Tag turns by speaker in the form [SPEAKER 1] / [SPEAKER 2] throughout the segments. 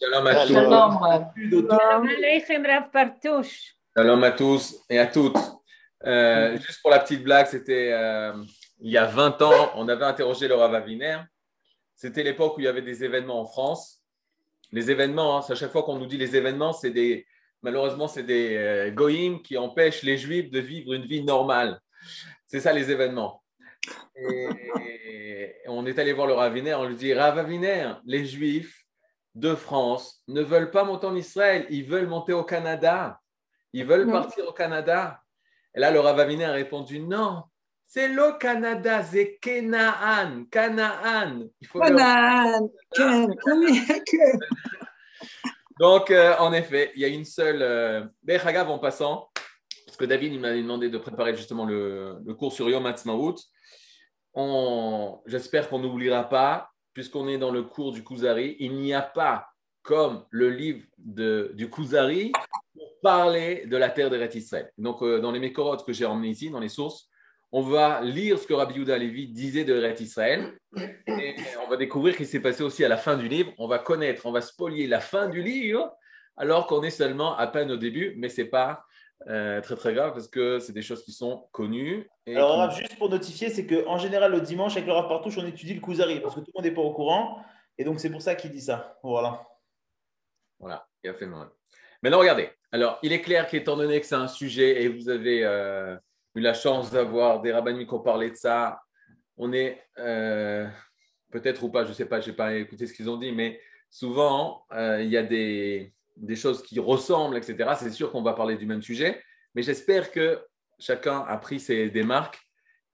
[SPEAKER 1] Shalom à tous. Shalom à tous et à toutes. Euh, juste pour la petite blague, c'était euh, il y a 20 ans, on avait interrogé le Rav Aviner. C'était l'époque où il y avait des événements en France. Les événements, hein, à chaque fois qu'on nous dit les événements, c'est des, malheureusement, c'est des euh, goïms qui empêchent les juifs de vivre une vie normale. C'est ça les événements. Et, on est allé voir le Raviner, on lui dit Rav Aviner, les juifs de France ne veulent pas monter en Israël, ils veulent monter au Canada. Ils veulent partir au Canada. Et là, le Rav Aviner a répondu non, c'est le Canada, c'est Kenaan, Canaan. Canaan, Donc, euh, en effet, il y a une seule. Euh, en passant, parce que David il m'a demandé de préparer justement le, cours sur Yom Ha'atzmaut. J'espère qu'on n'oubliera pas, puisqu'on est dans le cours du Kuzari, il n'y a pas comme le livre de, du Kuzari pour parler de la terre d'Eretz Israël. Donc, euh, dans les mécorotes que j'ai emmenés ici, dans les sources, on va lire ce que Rabbi Yehuda Levi disait de Eretz Israël. Et on va découvrir ce qui s'est passé aussi à la fin du livre. On va connaître, on va spolier la fin du livre, alors qu'on est seulement à peine au début, mais ce n'est pas euh, très très grave parce que c'est des choses qui sont connues.
[SPEAKER 2] Alors, juste pour notifier, c'est qu'en général, le dimanche, avec le Rav Partouche, on étudie le Kuzari parce que tout le monde n'est pas au courant. Et donc, c'est pour ça qu'il dit ça. Voilà.
[SPEAKER 1] Voilà, il a fait mal. Maintenant, regardez. Alors, il est clair qu'étant donné que c'est un sujet et vous avez. Euh, eu la chance d'avoir des rabbinis qui ont parlé de ça. On est euh, peut-être ou pas, je ne sais pas, je n'ai pas écouté ce qu'ils ont dit, mais souvent, il y a des, choses qui ressemblent, etc. C'est sûr qu'on va parler du même sujet, mais j'espère que chacun a pris ses démarques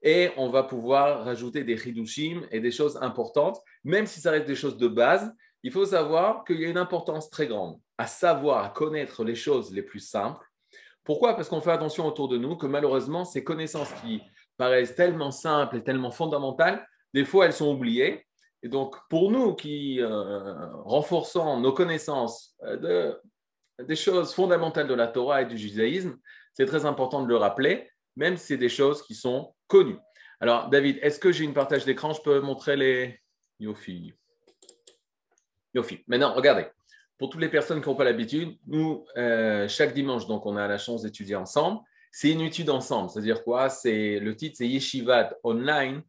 [SPEAKER 1] et on va pouvoir rajouter des hidushim et des choses importantes, même si ça reste des choses de base. Il faut savoir qu'il y a une importance très grande à savoir, à connaître les choses les plus simples pourquoi? Parce qu'on fait attention autour de nous que malheureusement, ces connaissances qui paraissent tellement simples et tellement fondamentales, des fois, elles sont oubliées. Et donc, pour nous qui euh, renforçons nos connaissances euh, de, des choses fondamentales de la Torah et du judaïsme, c'est très important de le rappeler, même si c'est des choses qui sont connues. Alors, David, est-ce que j'ai une partage d'écran? Je peux montrer les. Yofi. Yofi. Maintenant, regardez pour toutes les personnes qui n'ont pas l'habitude, nous, euh, chaque dimanche, donc on a la chance d'étudier ensemble. C'est une étude ensemble. C'est-à-dire quoi? C'est Le titre, c'est Yeshiva Online.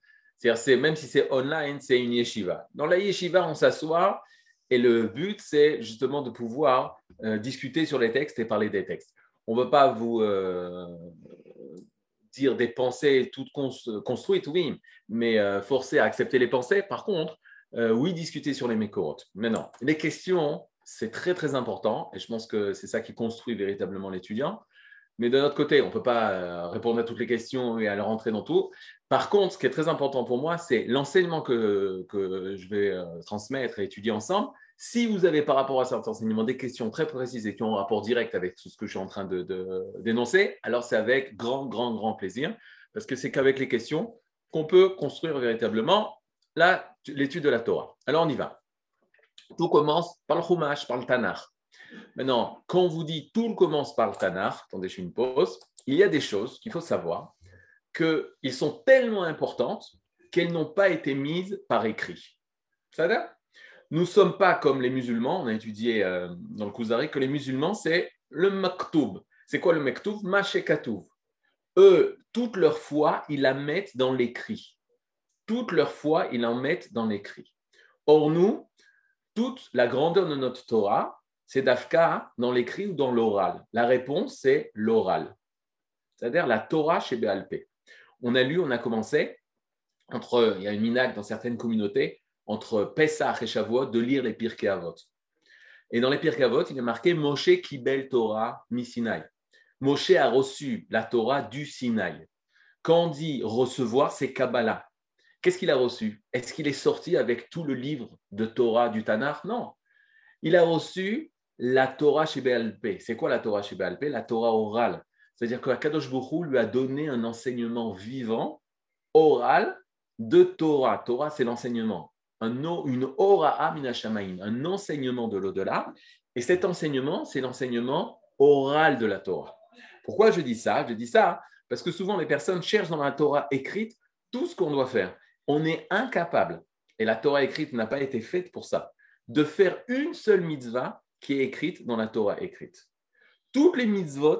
[SPEAKER 1] C'est-à-dire, même si c'est online, c'est une yeshiva. Dans la yeshiva, on s'assoit et le but, c'est justement de pouvoir euh, discuter sur les textes et parler des textes. On ne veut pas vous euh, dire des pensées toutes construites, oui, mais forcer à accepter les pensées. Par contre, oui, discuter sur les mécorotes. Maintenant, les questions, c'est très très important et je pense que c'est ça qui construit véritablement l'étudiant. Mais de notre côté, on ne peut pas euh, répondre à toutes les questions et aller rentrer dans tout. Par contre, ce qui est très important pour moi, c'est l'enseignement que, je vais euh, transmettre et étudier ensemble. Si vous avez par rapport à cet enseignement des questions très précises et qui ont un rapport direct avec tout ce que je suis en train de dénoncer, alors c'est avec grand, grand, grand plaisir, parce que c'est qu'avec les questions qu'on peut construire véritablement l'étude de la Torah. Alors on y va. Tout commence par le Chumash, par le Tanakh. Maintenant, quand on vous dit tout commence par le Tanakh, attendez, je fais une pause, il y a des choses qu'il faut savoir qu'elles sont tellement importantes qu'elles n'ont pas été mises par écrit. C'est-à-dire, nous ne sommes pas comme les musulmans, on a étudié euh, dans le Kuzari que les musulmans, c'est le maktoub. C'est quoi le maktoub? Mashekatouv. Eux, toute leur foi, ils la mettent dans l'écrit. Toute leur foi, ils en mettent dans l'écrit. Or, nous, toute la grandeur de notre Torah, c'est d'Afka dans l'écrit ou dans l'oral? La réponse, c'est l'oral, c'est-à-dire la Torah chez Béalpé. On a lu, on a commencé, entre, il y a une minac dans certaines communautés, entre Pessah et Shavuot, de lire les Pirkei Avot. Et dans les Pirkei Avot, il est marqué Moshe Kibel Torah mi Sinai. Moshe a reçu la Torah du Sinaï. Quand on dit recevoir, c'est Kabbalah. Qu'est-ce qu'il a reçu? Est-ce qu'il est sorti avec tout le livre de Torah du Tanakh? Non. Il a reçu la Torah chez BLP. C'est quoi la Torah chez BLP La Torah orale. C'est-à-dire que Kadosh Baruch lui a donné un enseignement vivant, oral, de Torah. Torah, c'est l'enseignement. Un, une ora'a minashamaim, un enseignement de l'au-delà. Et cet enseignement, c'est l'enseignement oral de la Torah. Pourquoi je dis ça? Je dis ça parce que souvent les personnes cherchent dans la Torah écrite tout ce qu'on doit faire on est incapable, et la Torah écrite n'a pas été faite pour ça, de faire une seule mitzvah qui est écrite dans la Torah écrite. Toutes les mitzvot,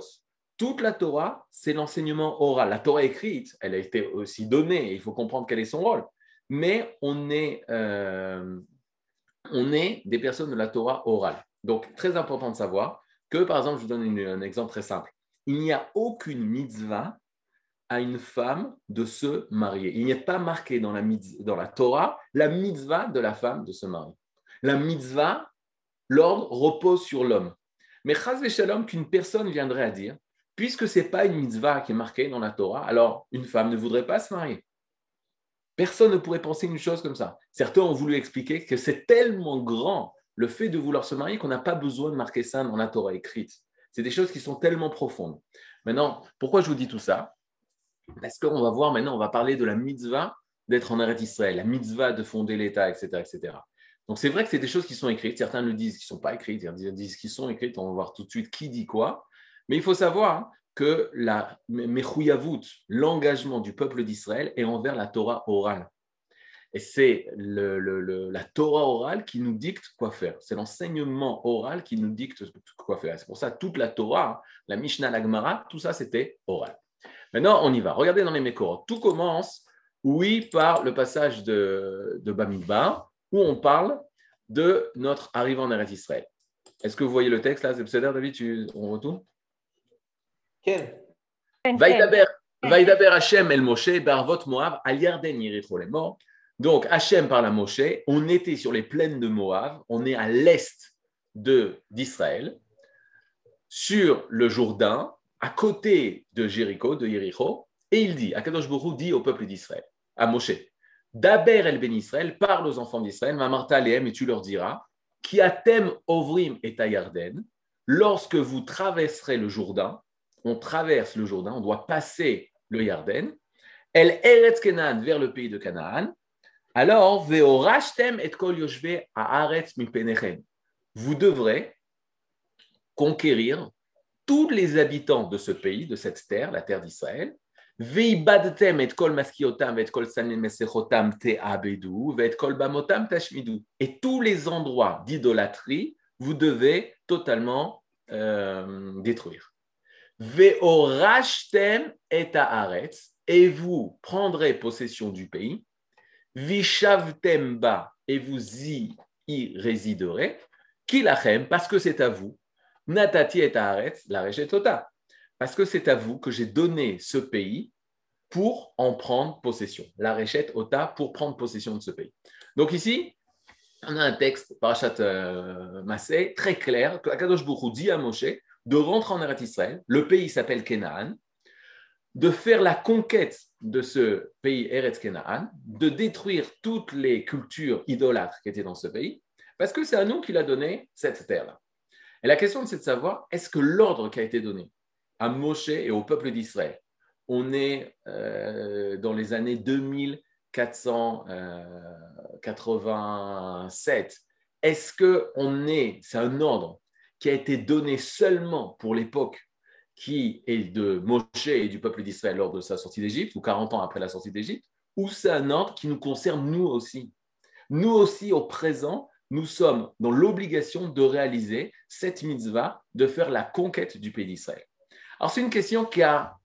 [SPEAKER 1] toute la Torah, c'est l'enseignement oral. La Torah écrite, elle a été aussi donnée, il faut comprendre quel est son rôle. Mais on est, euh, on est des personnes de la Torah orale. Donc, très important de savoir que, par exemple, je vous donne un exemple très simple. Il n'y a aucune mitzvah à une femme de se marier. Il a pas marqué dans la, dans la Torah la mitzvah de la femme de se marier. La mitzvah, l'ordre repose sur l'homme. Mais chaz shalom qu'une personne viendrait à dire, puisque ce n'est pas une mitzvah qui est marquée dans la Torah, alors une femme ne voudrait pas se marier. Personne ne pourrait penser une chose comme ça. Certains ont voulu expliquer que c'est tellement grand le fait de vouloir se marier qu'on n'a pas besoin de marquer ça dans la Torah écrite. C'est des choses qui sont tellement profondes. Maintenant, pourquoi je vous dis tout ça? Parce qu'on va voir maintenant, on va parler de la mitzvah d'être en Eretz Israël, la mitzvah de fonder l'État, etc., etc. Donc c'est vrai que c'est des choses qui sont écrites. Certains le disent qui ne sont pas écrites, ils disent qu'ils sont écrites. On va voir tout de suite qui dit quoi. Mais il faut savoir que la mechuyavut, l'engagement du peuple d'Israël est envers la Torah orale. Et c'est la Torah orale qui nous dicte quoi faire. C'est l'enseignement oral qui nous dicte quoi faire. C'est pour ça toute la Torah, la Mishnah, la Gemara, tout ça c'était oral. Maintenant, on y va. Regardez dans les Mekorot. Tout commence, oui, par le passage de, de Bamidbar, où on parle de notre arrivée en Eretz Israël. Est-ce que vous voyez le texte là C'est David, tu, on retourne?
[SPEAKER 2] Quel
[SPEAKER 1] Vaïdaber Hashem el Moshe, Barvot Moab, al Yarden les morts. Donc, Hachem par la Moshe, on était sur les plaines de Moab, on est à l'est d'Israël, sur le Jourdain, à côté de Jéricho, de Jéricho, et il dit, Akadosh Baruch dit au peuple d'Israël, à Moshe, Daber el ben Israël, parle aux enfants d'Israël, Mamarta Lehem, et tu leur diras, qui atem ovrim et Yarden, lorsque vous traverserez le Jourdain, on traverse le Jourdain, on doit passer le Yarden, El Eretz Kenan vers le pays de Canaan, alors, et kol Vous devrez conquérir tous les habitants de ce pays, de cette terre, la terre d'Israël. Veibadtem et kol maskiotam et kol mesechotam te abedu, et kol bamotam tashmidu. Et tous les endroits d'idolâtrie, vous devez totalement euh, détruire. Veorashtem et haaretz, et vous prendrez possession du pays. Vishavtemba, et vous y, y résiderez, Kilachem, parce que c'est à vous, Natati et Haaretz, la Tota, parce que c'est à vous que j'ai donné ce pays pour en prendre possession. La Réchet Ota pour prendre possession de ce pays. Donc ici, on a un texte, Parashat euh, Massé, très clair, que Akadosh Baruch dit à Moshe de rentrer en Eretz Israël. Le pays s'appelle Canaan de faire la conquête de ce pays Eretz Kenaan, de détruire toutes les cultures idolâtres qui étaient dans ce pays, parce que c'est à nous qu'il a donné cette terre-là. Et la question, c'est de savoir, est-ce que l'ordre qui a été donné à Moshe et au peuple d'Israël, on est euh, dans les années 2487, est-ce que on est, c'est un ordre qui a été donné seulement pour l'époque qui est de Moshe et du peuple d'Israël lors de sa sortie d'Égypte, ou 40 ans après la sortie d'Égypte, ou c'est un ordre qui nous concerne nous aussi? Nous aussi, au présent, nous sommes dans l'obligation de réaliser cette mitzvah, de faire la conquête du pays d'Israël. Alors, c'est une question qui a,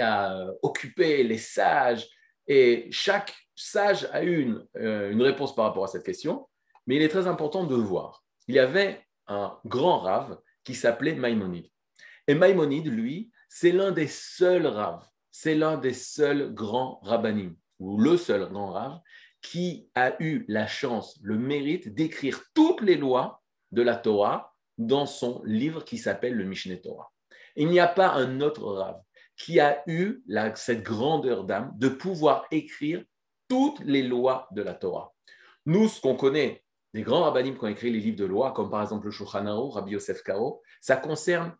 [SPEAKER 1] a occupé les sages, et chaque sage a eu une, euh, une réponse par rapport à cette question, mais il est très important de voir. Il y avait un grand rave qui s'appelait Maïmonide. Et Maïmonide, lui, c'est l'un des seuls raves, c'est l'un des seuls grands rabbinim, ou le seul grand rave, qui a eu la chance, le mérite d'écrire toutes les lois de la Torah dans son livre qui s'appelle le Mishneh Torah. Il n'y a pas un autre rave qui a eu cette grandeur d'âme de pouvoir écrire toutes les lois de la Torah. Nous, ce qu'on connaît des grands rabbinim qui ont écrit les livres de loi, comme par exemple le Shulchan Rabbi Yosef Karo, ça concerne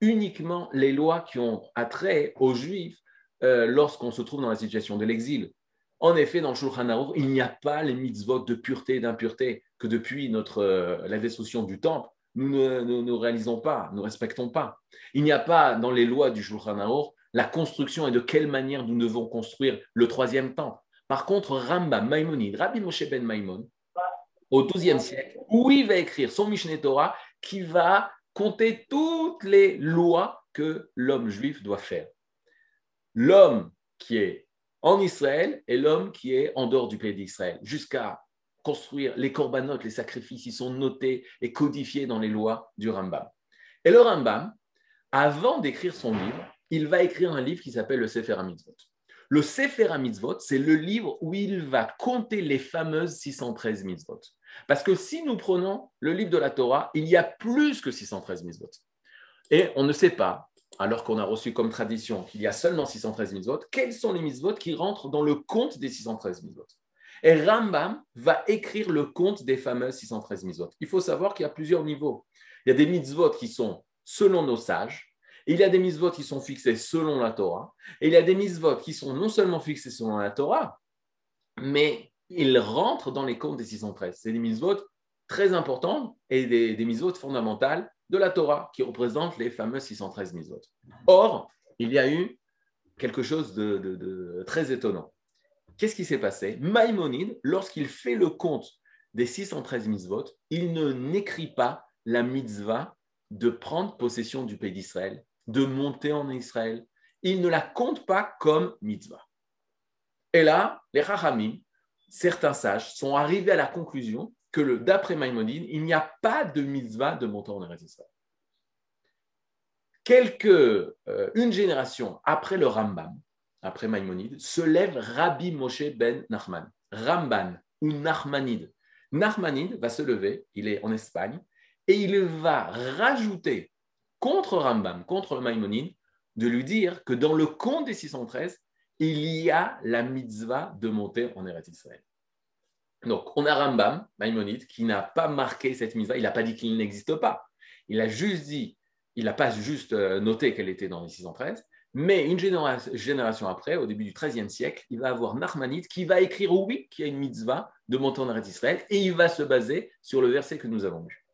[SPEAKER 1] uniquement les lois qui ont attrait aux Juifs euh, lorsqu'on se trouve dans la situation de l'exil. En effet, dans le Shulchan Aruch, il n'y a pas les mitzvot de pureté et d'impureté que depuis notre, euh, la destruction du temple, nous ne réalisons pas, nous respectons pas. Il n'y a pas dans les lois du Shulchan Aruch la construction et de quelle manière nous devons construire le troisième temple. Par contre, Ramba, Maïmonide, Rabbi Moshe ben Maïmon, au XIIe siècle, où il va écrire son Mishneh Torah qui va compter toutes les lois que l'homme juif doit faire. L'homme qui est en Israël et l'homme qui est en dehors du pays d'Israël, jusqu'à construire les corbanotes, les sacrifices, ils sont notés et codifiés dans les lois du Rambam. Et le Rambam, avant d'écrire son livre, il va écrire un livre qui s'appelle le Sefer HaMitzvot. Le Sefer HaMitzvot, c'est le livre où il va compter les fameuses 613 mitzvot. Parce que si nous prenons le livre de la Torah, il y a plus que 613 mitzvot. Et on ne sait pas, alors qu'on a reçu comme tradition qu'il y a seulement 613 mitzvot, quels sont les mitzvot qui rentrent dans le compte des 613 mitzvot. Et Rambam va écrire le compte des fameuses 613 mitzvot. Il faut savoir qu'il y a plusieurs niveaux. Il y a des mitzvot qui sont selon nos sages, il y a des mitzvot qui sont fixés selon la Torah, et il y a des mitzvot qui sont non seulement fixés selon la Torah, mais ils rentrent dans les comptes des 613. C'est des mitzvot très importants et des, des mitzvot fondamentales de la Torah qui représentent les fameux 613 mitzvot. Or, il y a eu quelque chose de, très étonnant. Qu'est-ce qui s'est passé? Maïmonide, lorsqu'il fait le compte des 613 mitzvot, il ne n'écrit pas la mitzvah de prendre possession du pays d'Israël, de monter en Israël. Il ne la compte pas comme mitzvah. Et là, les Rachamim, certains sages, sont arrivés à la conclusion que d'après Maïmonide, il n'y a pas de mitzvah de monter en Israël. Quelques, euh, une génération après le Rambam, après Maïmonide, se lève Rabbi Moshe ben Nachman, Ramban ou Nachmanide. Nachmanide va se lever, il est en Espagne, et il va rajouter contre Rambam, contre Maïmonide, de lui dire que dans le compte des 613, il y a la mitzvah de monter en Eretz Israël. Donc, on a Rambam, Maïmonide, qui n'a pas marqué cette mitzvah, il n'a pas dit qu'il n'existe pas. Il a juste dit, il n'a pas juste euh, noté qu'elle était dans les 613, mais une génération après, au début du XIIIe siècle, il va avoir Nachmanide qui va écrire oui, qu'il y a une mitzvah de monter en Eretz Israël, et il va se baser sur le verset que nous avons lu.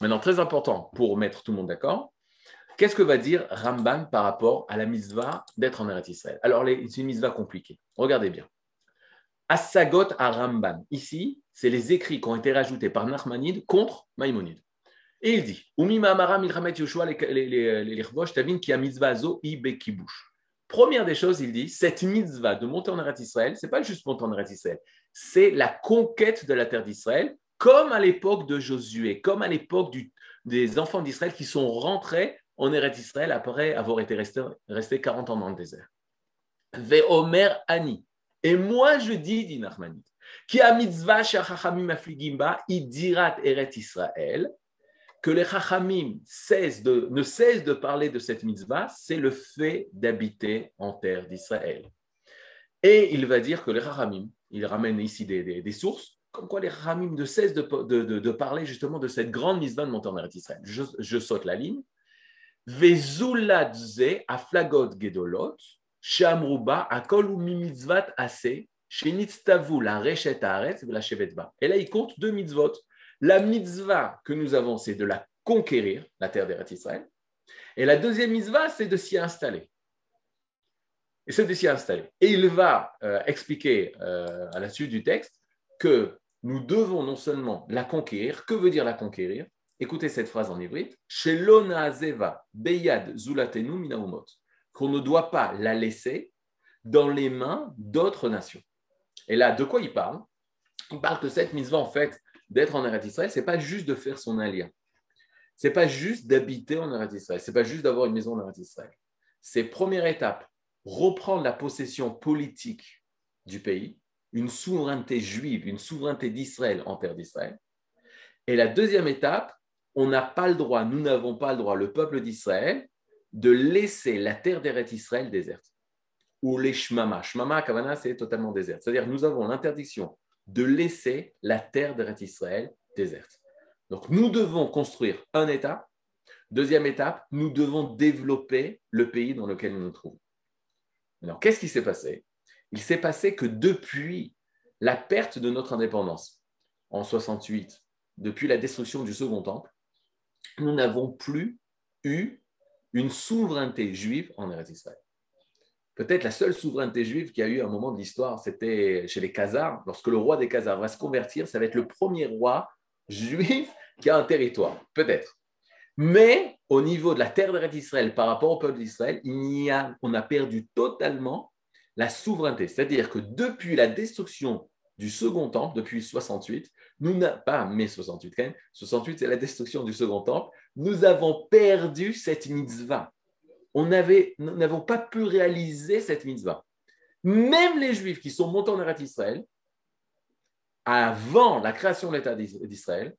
[SPEAKER 1] Maintenant, très important pour mettre tout le monde d'accord, qu'est-ce que va dire Rambam par rapport à la mitzvah d'être en Eretz Israël? Alors, c'est une mitzvah compliquée. Regardez bien. Assagot à Ramban. Ici, c'est les écrits qui ont été rajoutés par Nachmanide contre Maïmonide. Et il dit qui a mitzvah zo Première des choses, il dit cette mitzvah de monter en Eretz Israël, c'est pas juste monter en Eretz Israël, c'est la conquête de la terre d'Israël, comme à l'époque de Josué, comme à l'époque des enfants d'Israël qui sont rentrés en Eretz Israël après avoir été restés, restés 40 ans dans le désert. Ve'omer Ani. Et moi, je dis, dit Nachmanit, qui a mitzvah shachachamim afligimba, idirat eret Israël, que les chachamim de, ne cessent de parler de cette mitzvah, c'est le fait d'habiter en terre d'Israël. Et il va dire que les chachamim, il ramène ici des, sources, comme quoi les chachamim ne cessent de, de, parler justement de cette grande mitzvah de monter en Israël. Je, je saute la ligne. Vezuladze aflagot gedolot, Shamruba, mitzvat Shenitztavu, la Rechet la. Et là, il compte deux mitzvot. La mitzvah que nous avons, c'est de la conquérir, la terre d'Eretz Israël. Et la deuxième mitzvah, c'est de s'y installer. Et c'est de s'y installer. Et il va euh, expliquer euh, à la suite du texte que nous devons non seulement la conquérir, que veut dire la conquérir? Écoutez cette phrase en hébreu. Shelona Azeva, Beyad Zulatenu Minaumot qu'on ne doit pas la laisser dans les mains d'autres nations. Et là, de quoi il parle? Il parle que cette mise en fait, d'être en Eretz Israël, ce n'est pas juste de faire son allié. Ce n'est pas juste d'habiter en Eretz Israël. Ce n'est pas juste d'avoir une maison en Eretz Israël. C'est première étape, reprendre la possession politique du pays, une souveraineté juive, une souveraineté d'Israël en terre d'Israël. Et la deuxième étape, on n'a pas le droit, nous n'avons pas le droit, le peuple d'Israël, de laisser la terre d'Eretz Israël déserte. Ou les Shmama. Shmama, Kavana, c'est totalement déserte. C'est-à-dire nous avons l'interdiction de laisser la terre d'Eretz Israël déserte. Donc nous devons construire un État. Deuxième étape, nous devons développer le pays dans lequel nous nous trouvons. Alors, qu'est-ce qui s'est passé? Il s'est passé que depuis la perte de notre indépendance en 68, depuis la destruction du Second Temple, nous n'avons plus eu une souveraineté juive en Eretz Israël. Peut-être la seule souveraineté juive qui a eu un moment de l'histoire, c'était chez les Khazars. Lorsque le roi des Khazars va se convertir, ça va être le premier roi juif qui a un territoire. Peut-être. Mais au niveau de la terre d'Israël par rapport au peuple d'Israël, on a perdu totalement la souveraineté. C'est-à-dire que depuis la destruction du second temple, depuis 68, nous n'avons pas mai 68 quand même, 68 c'est la destruction du second temple, nous avons perdu cette mitzvah. Nous n'avons pas pu réaliser cette mitzvah. Même les Juifs qui sont montés en Eretz Israël, avant la création de l'État d'Israël,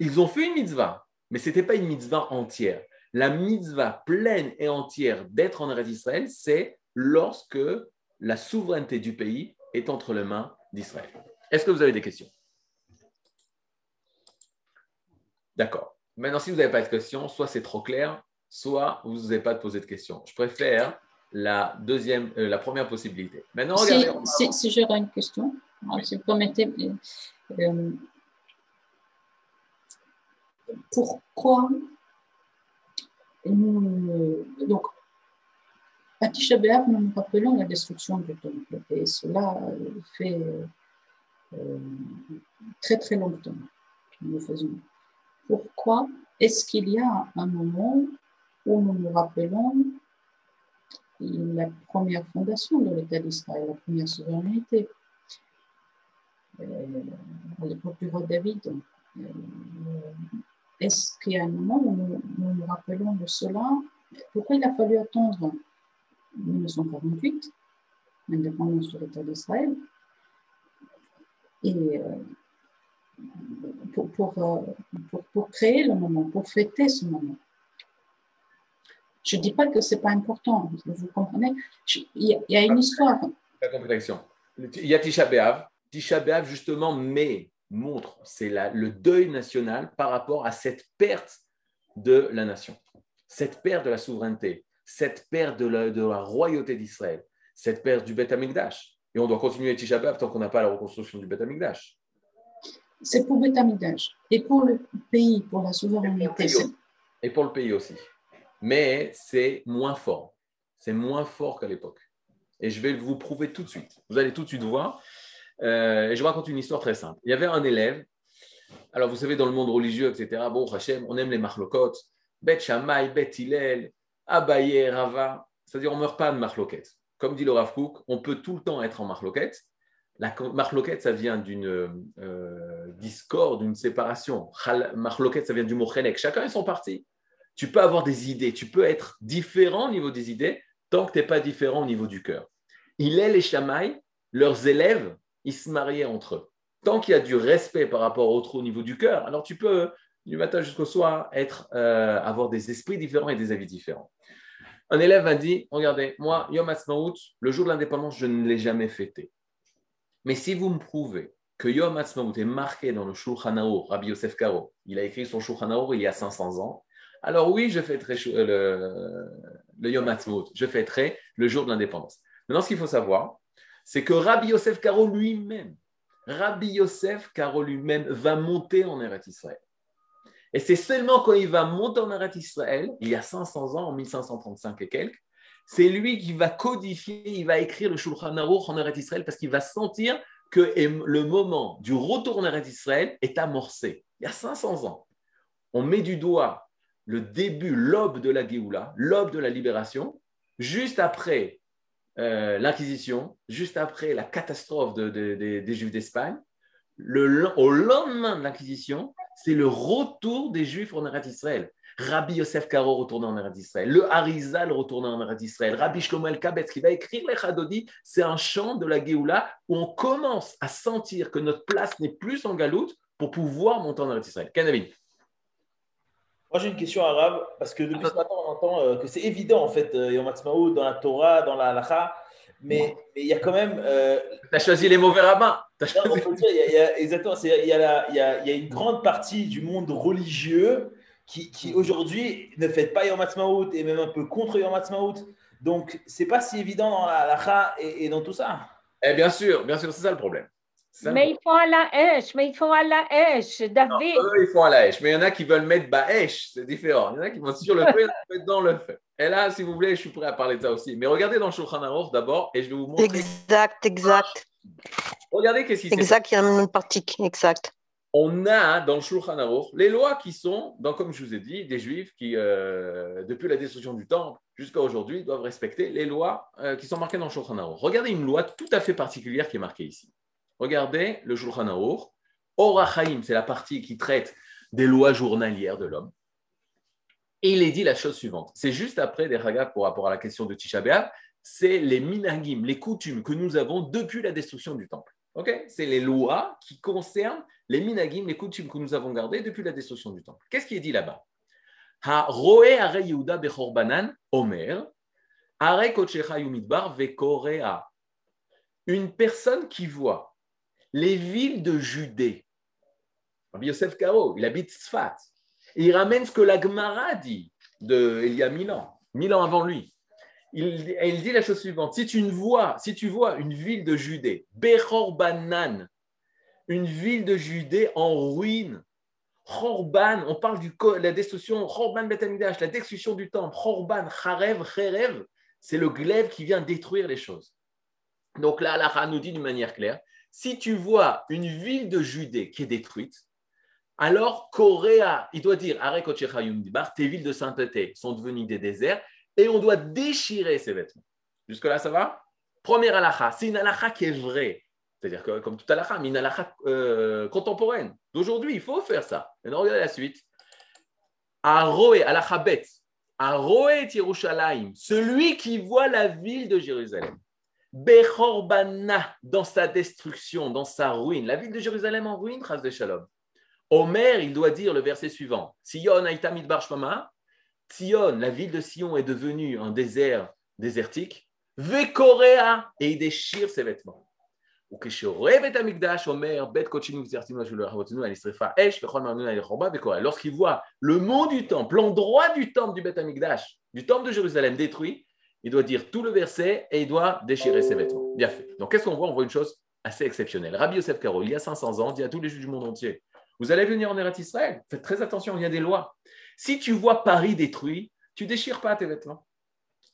[SPEAKER 1] ils ont fait une mitzvah, mais ce n'était pas une mitzvah entière. La mitzvah pleine et entière d'être en Eretz Israël, c'est lorsque la souveraineté du pays est entre les mains d'Israël. Est-ce que vous avez des questions? D'accord. Maintenant, si vous n'avez pas de questions, soit c'est trop clair, soit vous n'avez pas de poser de questions. Je préfère la deuxième, euh, la première possibilité.
[SPEAKER 3] Maintenant, regardez. Si, j'aurais une question, si vous permettez, euh, pourquoi nous, donc, à Tisha nous nous rappelons la destruction du temple, et cela fait euh, très très longtemps que nous le faisons. Pourquoi est-ce qu'il y a un moment où nous nous rappelons la première fondation de l'État d'Israël, la première souveraineté. Euh, à l'époque du roi David euh, Est-ce qu'il y a un moment où nous, nous rappelons de cela? Pourquoi il a fallu attendre 1948, l'indépendance de l'État d'Israël, et euh, pour, pour, créer le moment, pour fêter ce moment. Je ne dis pas que ce n'est pas important, vous comprenez? Il, y a, une histoire.
[SPEAKER 1] La contradiction. Il y a Tisha B'Av. Tisha B'Av, justement, mais montre, c'est le deuil national par rapport à cette perte de la nation, cette perte de la souveraineté, cette perte de la, de la royauté d'Israël, cette perte du Beth Amikdash. Et on doit continuer Tisha B'Av tant qu'on n'a pas la reconstruction du Beth Amikdash.
[SPEAKER 3] C'est pour Beth Amikdash. Et pour le pays, pour la souveraineté.
[SPEAKER 1] Et pour le pays aussi. Mais c'est moins fort. C'est moins fort qu'à l'époque. Et je vais vous prouver tout de suite. Vous allez tout de suite voir. Euh, et je vous raconte une histoire très simple. Il y avait un élève. Alors, vous savez, dans le monde religieux, etc., bon, Hachem, on aime les marlokot. Bet Shammai, Bet Hillel, Abaye, Rava. C'est-à-dire, on ne meurt pas de marloquette. Comme dit le Rav on peut tout le temps être en marloquette. La marloquette, ça vient d'une euh, discorde, d'une séparation. Marloquette, ça vient du mot. Chacun est son parti. Tu peux avoir des idées, tu peux être différent au niveau des idées tant que tu n'es pas différent au niveau du cœur. Il est les chamailles, leurs élèves, ils se mariaient entre eux. Tant qu'il y a du respect par rapport au autre au niveau du cœur, alors tu peux, du matin jusqu'au soir, être, euh, avoir des esprits différents et des avis différents. Un élève m'a dit Regardez, moi, Yom Ha'atzmaut, le jour de l'indépendance, je ne l'ai jamais fêté. Mais si vous me prouvez que Yom Ha'atzmaut est marqué dans le Shulchan Aruch, Rabbi Yosef Karo, il a écrit son Shulchan Aruch il y a 500 ans, alors oui, je fêterai le, le Yom Ha'atzmaut, je fêterai le jour de l'indépendance. Maintenant, ce qu'il faut savoir, c'est que Rabbi Yosef Karo lui-même, Rabbi Yosef Karo lui-même va monter en Eretz Israël. Et c'est seulement quand il va monter en Eretz Israël, il y a 500 ans, en 1535 et quelques, c'est lui qui va codifier, il va écrire le Shulchan Aruch en Eretz Israël parce qu'il va sentir que le moment du retour en Eretz Israël est amorcé. Il y a 500 ans. On met du doigt le début, l'aube de la Géoula, l'aube de la libération, juste après euh, l'Inquisition, juste après la catastrophe des Juifs d'Espagne. au lendemain de l'Inquisition, c'est le retour des Juifs en Eretz Israël. Rabbi Yosef Karo retourné en Eretz Israël, le Harizal retourné en Eretz Israël, Rabbi Shlomo El Kabetz qui va écrire les Chadodi, c'est un chant de la Géoula où on commence à sentir que notre place n'est plus en galoute pour pouvoir monter en Eretz Israël.
[SPEAKER 2] Moi, j'ai une question arabe, parce que depuis ce matin, on entend euh, que c'est évident, en fait, euh, Yom dans la Torah, dans la Halacha, mais il y a quand même. Euh,
[SPEAKER 1] tu as choisi les mauvais rabbins.
[SPEAKER 2] exactement. Il y, a, une grande partie du monde religieux qui, qui aujourd'hui ne fête pas Yom et même un peu contre Yom. Donc, c'est pas si évident dans la halakha et, et dans tout ça.
[SPEAKER 1] Eh bien sûr, bien sûr, c'est ça le problème.
[SPEAKER 4] Mais ils font à la hache, mais ils font à la hache, David.
[SPEAKER 1] eux, ils font à la hache, mais il y en a qui veulent mettre Baèche, c'est différent. Il y en a qui vont sur le feu, il y en a qui mettent dans le feu. Et là, si vous voulez, je suis prêt à parler de ça aussi. Mais regardez dans le Shulchan Aruch d'abord, et je vais vous montrer.
[SPEAKER 5] Exact, exact.
[SPEAKER 1] Regardez qu'est-ce qui s'est
[SPEAKER 5] Exact, il y a une partie, exact.
[SPEAKER 1] on a dans le Shulchan Aruch les lois qui sont, dans, comme je vous ai dit, des juifs qui, euh, depuis la destruction du temple jusqu'à aujourd'hui, doivent respecter les lois euh, qui sont marquées dans le Shulchan Aruch. Regardez une loi tout à fait particulière qui est marquée ici. Regardez le Shulchan Aruch. Orachaim, c'est la partie qui traite des lois journalières de l'homme. Et il est dit la chose suivante. C'est juste après des ragas pour rapport à la question de Tisha c'est les minagim, les coutumes que nous avons depuis la destruction du temple. C'est les lois qui concernent les minagim, les coutumes que nous avons gardées depuis la destruction du temple. Qu'est-ce qui est dit là-bas? Ha roe are Yehuda bechorbanan omer, are kochecha yumidbar vekorea. Une personne qui voit les villes de Judée. Yosef Karo, il habite Sfat. Il ramène ce que la Gemara dit de, il y a mille ans, mille ans avant lui. Il, il dit la chose suivante si tu, vois, si tu vois une ville de Judée, Bechorbanan, une ville de Judée en ruine, Chorban, on parle de la destruction, Chorban Betamidash, la destruction du temple, Chorban, Charev, Cherev, c'est le glaive qui vient détruire les choses. Donc là, Allah nous dit d'une manière claire si tu vois une ville de Judée qui est détruite, alors Coréa, il doit dire tes villes de sainteté sont devenues des déserts et on doit déchirer ses vêtements. Jusque-là, ça va? Première halakha, c'est une halakha qui est vraie. C'est-à-dire que, comme toute halakha, mais une halakha euh, contemporaine. D'aujourd'hui, il faut faire ça. Maintenant, regardez la suite. Aroé, halakha bet. Aroé Yerushalayim, celui qui voit la ville de Jérusalem. Bechorbana, dans sa destruction, dans sa ruine. La ville de Jérusalem en ruine, trace de Shalom. Omer, il doit dire le verset suivant Sion Barshmama, Sion, la ville de Sion est devenue un désert désertique. Vekorea, et il déchire ses vêtements. Lorsqu'il voit le mont du temple, l'endroit du temple du Bet Amikdash, du temple de Jérusalem détruit, il doit dire tout le verset et il doit déchirer ses vêtements. Bien fait. Donc qu'est-ce qu'on voit? On voit une chose assez exceptionnelle. Rabbi Yosef Karo, il y a 500 ans, dit à tous les juifs du monde entier Vous allez venir en Eretz Israël, faites très attention, il y a des lois. Si tu vois Paris détruit, tu déchires pas tes vêtements.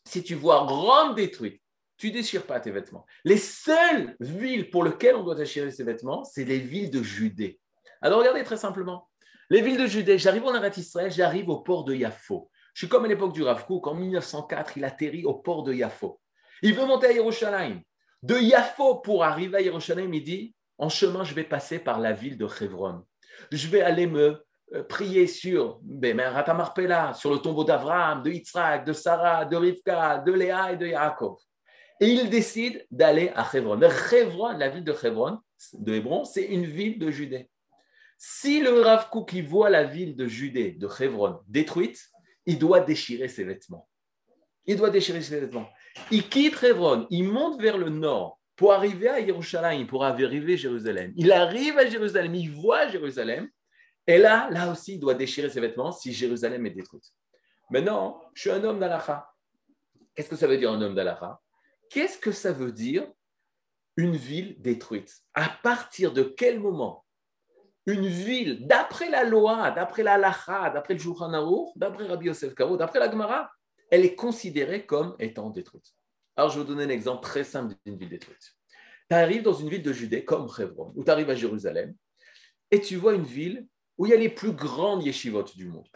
[SPEAKER 1] Si tu vois Rome détruite, tu déchires pas tes vêtements. Les seules villes pour lesquelles on doit déchirer ses vêtements, c'est les villes de Judée. Alors regardez très simplement. Les villes de Judée, j'arrive en Eretz Israël, j'arrive au port de Yafo. Je suis comme à l'époque du Rav Kook, en 1904, il atterrit au port de Yafo. Il veut monter à Yerushalayim. De Yafo pour arriver à Yerushalayim, il dit En chemin, je vais passer par la ville de Hebron. Je vais aller me euh, prier sur ben, Ratamarpela, sur le tombeau d'Abraham, de Yitzhak, de Sarah, de Rivka, de Léa et de Yaakov. Et il décide d'aller à Hebron. Hebron, la ville de Hebron, Hébron, c'est une ville de Judée. Si le Rav Kook voit la ville de Judée, de Hebron, détruite, il doit déchirer ses vêtements. Il doit déchirer ses vêtements. Il quitte Hebron, il monte vers le nord pour arriver à Jérusalem, pour arriver à Jérusalem. Il arrive à Jérusalem, il voit Jérusalem, et là, là aussi, il doit déchirer ses vêtements si Jérusalem est détruite. Maintenant, je suis un homme d'Alaha. Qu'est-ce que ça veut dire un homme d'Alaha? Qu'est-ce que ça veut dire une ville détruite? À partir de quel moment une ville, d'après la loi, d'après la lacha, d'après le Shulchan d'après Rabbi Yosef Karo, d'après la Gemara, elle est considérée comme étant détruite. Alors, je vais vous donner un exemple très simple d'une ville détruite. Tu arrives dans une ville de Judée, comme Hebron, ou tu arrives à Jérusalem, et tu vois une ville où il y a les plus grandes yeshivot du monde.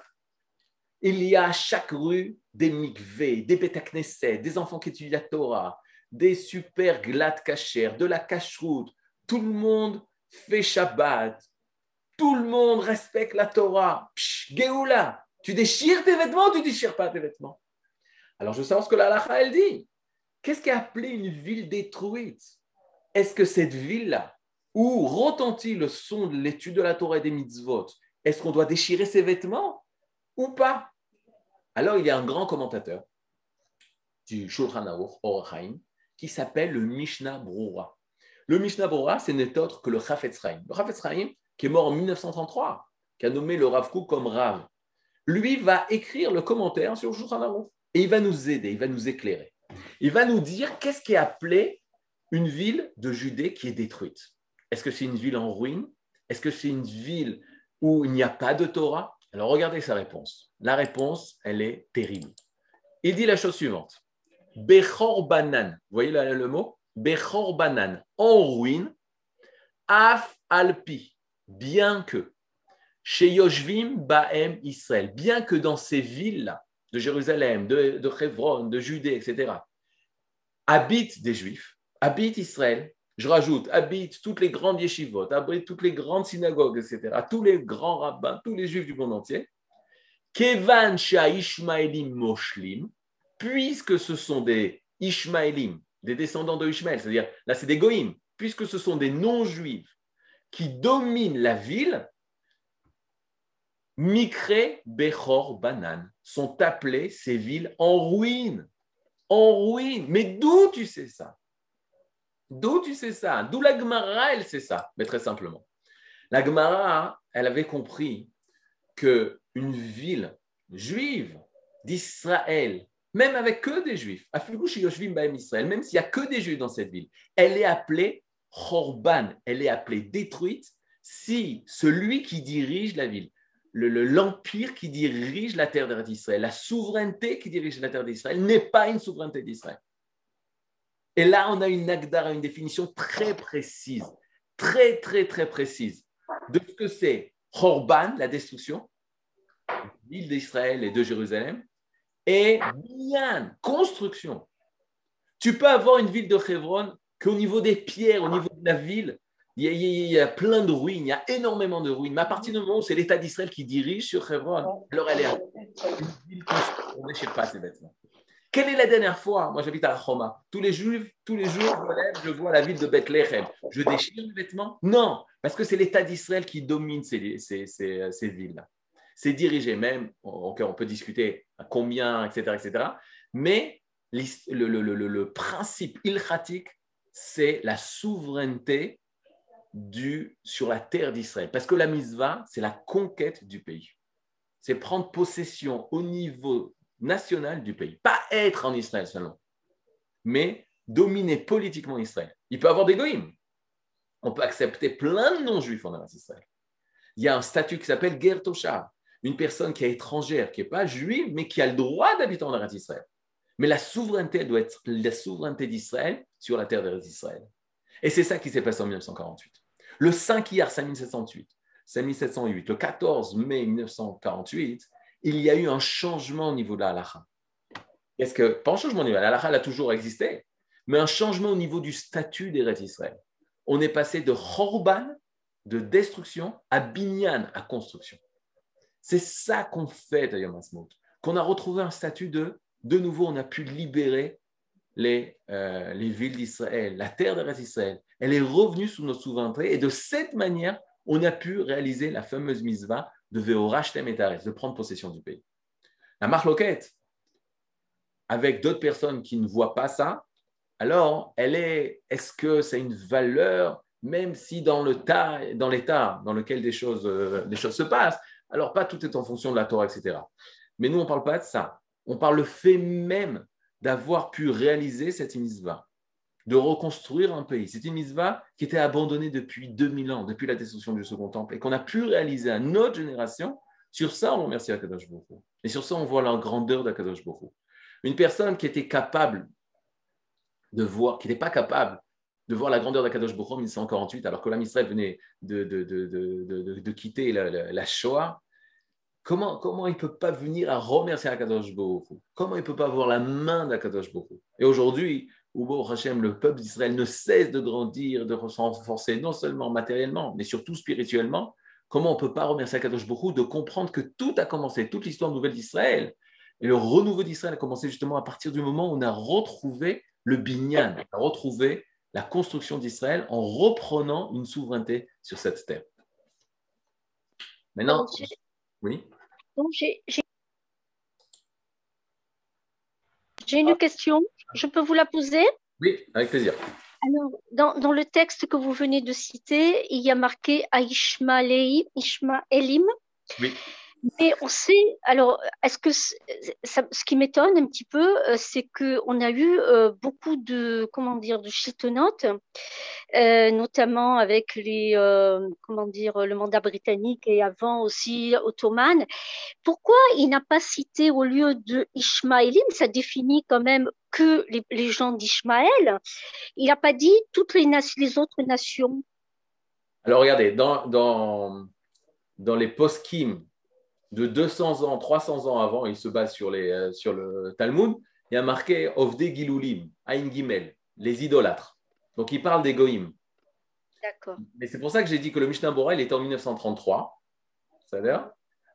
[SPEAKER 1] Il y a à chaque rue des mikveh, des betaknesset, des enfants qui étudient la Torah, des super glad kacher, de la kashrut. Tout le monde fait Shabbat, tout le monde respecte la Torah. Psh, Géoula, tu déchires tes vêtements ou tu déchires pas tes vêtements? Alors je sais ce que la Lacha, elle dit. Qu'est-ce qui a appelé une ville détruite? Est-ce que cette ville-là, où retentit le son de l'étude de la Torah et des mitzvot, est-ce qu'on doit déchirer ses vêtements ou pas? Alors il y a un grand commentateur du Shulchan Aruch, Orachaim, qui s'appelle le Mishnah Brura. Le Mishnah Brura, c'est n'est autre que le Chafetz Chaim. Le Chafetz Chaim, qui est mort en 1933, qui a nommé le Rav comme Rav, lui va écrire le commentaire sur Shulchan et il va nous aider, il va nous éclairer. Il va nous dire qu'est-ce qui est appelé une ville de Judée qui est détruite. Est-ce que c'est une ville en ruine? Est-ce que c'est une ville où il n'y a pas de Torah? Alors regardez sa réponse. La réponse, elle est terrible. Il dit la chose suivante. Bechor banan, vous voyez là, le mot? Bechor banan, en ruine, af alpi, bien que, chez Yoshvim baem Israël, bien que dans ces villes-là, de Jérusalem, de, de de Judée, etc., habitent des Juifs, habitent Israël, je rajoute, habitent toutes les grandes yeshivot, habitent toutes les grandes synagogues, etc., tous les grands rabbins, tous les Juifs du monde entier, Kevan Ishmaelim Moshlim, puisque ce sont des Ishmaelim, des descendants de Ishmael, c'est-à-dire là c'est des Goïm, puisque ce sont des non-juifs qui dominent la ville, Mikre Bechor Banan sont appelées ces villes en ruine. En ruine. Mais d'où tu sais ça? D'où tu sais ça? D'où la Gemara, elle sait ça? Mais très simplement. La Gemara, elle avait compris que une ville juive d'Israël, même avec que des juifs, même s'il n'y a que des juifs dans cette ville, elle est appelée Chorban, elle est appelée détruite si celui qui dirige la ville, l'empire qui dirige la terre d'Israël, la souveraineté qui dirige la terre d'Israël n'est pas une souveraineté d'Israël. Et là, on a une Agdara, une définition très précise, très, très, très précise de ce que c'est Chorban, la destruction, l'île d'Israël et de Jérusalem, et bien construction. Tu peux avoir une ville de Hebron qu'au niveau des pierres, au niveau de la ville, il y, a, plein de ruines, il y a énormément de ruines. Mais à partir du moment où c'est l'État d'Israël qui dirige sur Hebron, alors elle est ville on ne pas ces vêtements. Quelle est la dernière fois? Moi, j'habite à Roma. Tous les jours, tous les jours, je me lève, je vois la ville de Bethléem. Je déchire mes vêtements? Non, parce que c'est l'État d'Israël qui domine ces, ces, ces, villes-là. C'est dirigé même, on, peut discuter à combien, etc., etc. Mais le, le, le, le principe ilchatique, c'est la souveraineté sur la terre d'Israël. Parce que la misva, c'est la conquête du pays. C'est prendre possession au niveau national du pays. Pas être en Israël seulement, mais dominer politiquement Israël. Il peut avoir des goïms. On peut accepter plein de non-juifs en Israël. Il y a un statut qui s'appelle Gertosha, une personne qui est étrangère, qui n'est pas juive, mais qui a le droit d'habiter en Israël. Mais la souveraineté doit être la souveraineté d'Israël sur la terre d'Israël. Et c'est ça qui s'est passé en 1948. Le 5 Iyar 5708, 5708, le 14 mai 1948, il y a eu un changement au niveau de la halakha. Est-ce que, pas un changement au niveau de la elle a toujours existé, mais un changement au niveau du statut des Rêtes Israël. On est passé de Chorban, de destruction, à Binyan, à construction. C'est ça qu'on fait d'ailleurs, Masmout, qu'on a retrouvé un statut de, de nouveau, on a pu libérer les, euh, les villes d'Israël, la terre des Israël. Elle est revenue sous notre souveraineté et de cette manière, on a pu réaliser la fameuse misva de Veorachtem et de prendre possession du pays. La marloquette, avec d'autres personnes qui ne voient pas ça, alors elle est, est-ce que c'est une valeur, même si dans l'état dans, dans lequel des choses, euh, des choses se passent, alors pas tout est en fonction de la Torah, etc. Mais nous, on ne parle pas de ça. On parle le fait même d'avoir pu réaliser cette misva de reconstruire un pays. C'est une misva qui était abandonnée depuis 2000 ans, depuis la destruction du Second Temple, et qu'on a pu réaliser à notre génération. Sur ça, on remercie Akadosh Boko. Et sur ça, on voit la grandeur d'Akadosh Boko. Une personne qui était capable de voir, qui n'était pas capable de voir la grandeur d'Akadosh Boko en 1948, alors que l'âme Israël venait de, de, de, de quitter la, Shoah, comment, comment il ne peut pas venir à remercier Akadosh Boko Comment il ne peut pas voir la main d'Akadosh Boko Et aujourd'hui, où Hachem, le peuple d'Israël ne cesse de grandir, de se renforcer non seulement matériellement, mais surtout spirituellement, comment on ne peut pas remercier Akadosh beaucoup de comprendre que tout a commencé, toute l'histoire nouvelle d'Israël et le renouveau d'Israël a commencé justement à partir du moment où on a retrouvé le binyan, on a retrouvé la construction d'Israël en reprenant une souveraineté sur cette terre. Maintenant, oui.
[SPEAKER 4] Donc, j'ai une question. Je peux vous la poser?
[SPEAKER 1] Oui, avec plaisir.
[SPEAKER 4] Alors, dans, dans, le texte que vous venez de citer, il y a marqué Aishmaelim.
[SPEAKER 1] Oui.
[SPEAKER 4] Mais on sait, alors, est-ce que ce qui m'étonne un petit peu, euh, c'est qu'on a eu euh, beaucoup de, comment dire, de chiltonotes, euh, notamment avec les, euh, comment dire, le mandat britannique et avant aussi ottoman. Pourquoi il n'a pas cité au lieu de Ishmaélim, ça définit quand même que les, gens d'Ishmaël, il n'a pas dit toutes les autres nations.
[SPEAKER 1] Alors regardez, dans, dans, dans les post-kim de 200 ans, 300 ans avant, il se base sur, les, euh, sur le Talmud, il y a marqué Ovde Gilulim, Aïn Gimel, les idolâtres. Donc il parle des goïms.
[SPEAKER 4] D'accord.
[SPEAKER 1] Mais c'est pour ça que j'ai dit que le Mishnah Bora, il était en 1933. C'est-à-dire,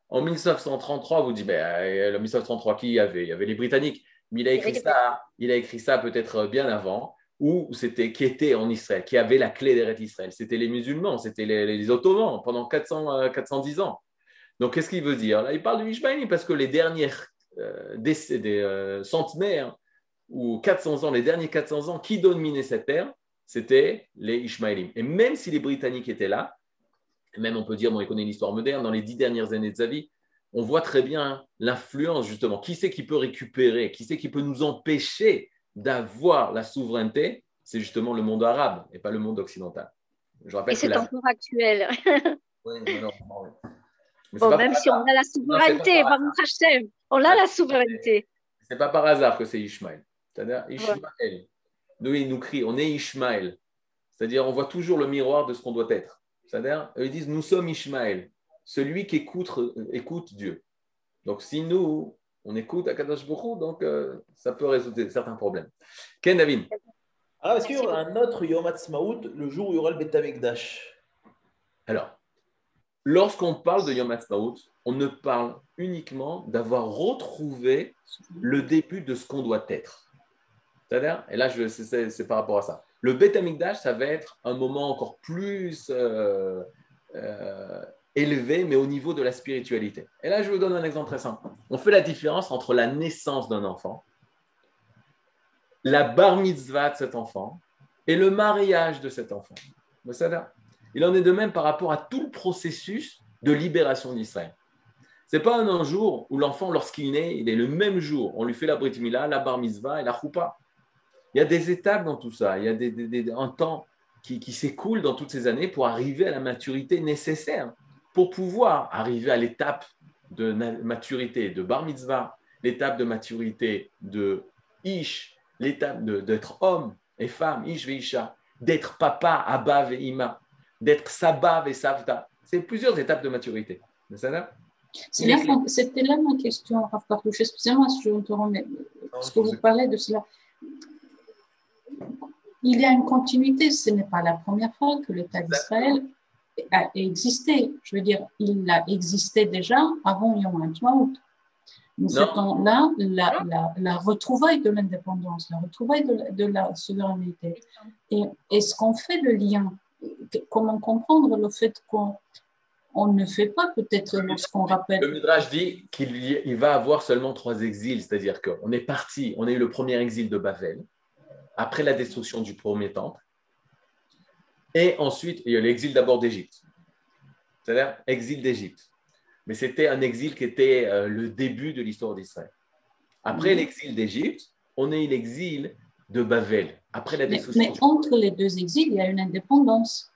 [SPEAKER 1] en 1933, vous dites, ben, euh, le 1933, qui y avait? Il y avait les Britanniques. Mais il a écrit ça, il a écrit ça peut-être bien avant, où c'était qui était en Israël, qui avait la clé d'Eretz Israël. C'était les musulmans, c'était les, les Ottomans pendant 400, euh, 410 ans. Donc, qu'est-ce qu'il veut dire? Là, il parle de Ishmaélim parce que les dernières euh, euh, centenaires ou 400 ans, les derniers 400 ans, qui dominaient cette terre C'était les Ishmaélim. Et même si les Britanniques étaient là, même on peut dire, bon, il connaît l'histoire moderne, dans les dix dernières années de sa vie, on voit très bien l'influence justement. Qui c'est qui peut récupérer? Qui c'est qui peut nous empêcher d'avoir la souveraineté? C'est justement le monde arabe et pas le monde occidental. Je rappelle
[SPEAKER 4] Et c'est
[SPEAKER 1] la...
[SPEAKER 4] encore actuel.
[SPEAKER 1] Oui, non, non, c'est
[SPEAKER 4] Bon, même si on
[SPEAKER 1] hasard.
[SPEAKER 4] a la souveraineté, Hashem, on a la souveraineté.
[SPEAKER 1] C'est pas par hasard que c'est Ishmaël. C'est-à-dire Ishmaël. Nous, il nous crie, on est Ishmaël. C'est-à-dire, on voit toujours le miroir de ce qu'on doit être. C'est-à-dire, ils disent, nous sommes Ishmaël, celui qui écoute, écoute Dieu. Donc, si nous, on écoute Akadosh Baruch Hu, donc euh, ça peut résoudre certains problèmes. Ken David
[SPEAKER 2] Alors, est-ce qu'il y aura un autre Yom Ha'atzmaut le jour où il y aura le Beth Amikdash
[SPEAKER 1] Alors, lorsqu'on parle de Yom Ha'atzmaut, on ne parle uniquement d'avoir retrouvé le début de ce qu'on doit être. C'est-à-dire, et là, c'est par rapport à ça. Le Beth Amikdash, ça va être un moment encore plus euh, euh, élevé, mais au niveau de la spiritualité. Et là, je vous donne un exemple très simple. On fait la différence entre la naissance d'un enfant, la bar mitzvah de cet enfant et le mariage de cet enfant. Vous savez Il en est de même par rapport à tout le processus de libération d'Israël. Ce n'est pas un, jour où l'enfant, lorsqu'il naît, il est le même jour. On lui fait la brit milah, la bar mitzvah et la choupa. Il y a des étapes dans tout ça. Il y a des, un temps qui, qui s'écoule dans toutes ces années pour arriver à la maturité nécessaire pour pouvoir arriver à l'étape de maturité de bar mitzvah, l'étape de maturité de ish, l'étape d'être homme et femme, ish ve isha, d'être papa, abba ve ima, d'être saba ve savta. C'est plusieurs étapes de maturité.
[SPEAKER 3] Là C'était là ma question, Rav Partouche. Excusez-moi si je te remets. Parce que vous parlez de cela. Il y a une continuité. Ce n'est pas la première fois que l'État d'Israël a existé. Je veux dire, il a existé déjà avant Yom ce temps-là, la, la, la retrouvaille de l'indépendance, la retrouvaille de la, de la souveraineté. Et est-ce qu'on fait le lien Comment comprendre le fait qu'on on ne fait pas peut-être ce qu'on rappelle
[SPEAKER 1] Le Midrash dit qu'il y- il va avoir seulement trois exils, c'est-à-dire qu'on est parti, on a eu le premier exil de Babel, après la destruction du premier temple, et ensuite il y a l'exil d'abord d'Égypte, c'est-à-dire exil d'Égypte. Mais c'était un exil qui était euh, le début de l'histoire d'Israël. Après l'exil d'Égypte, on a eu l'exil de Babel, après la
[SPEAKER 3] mais,
[SPEAKER 1] destruction
[SPEAKER 3] mais entre les deux exils, il y a une indépendance.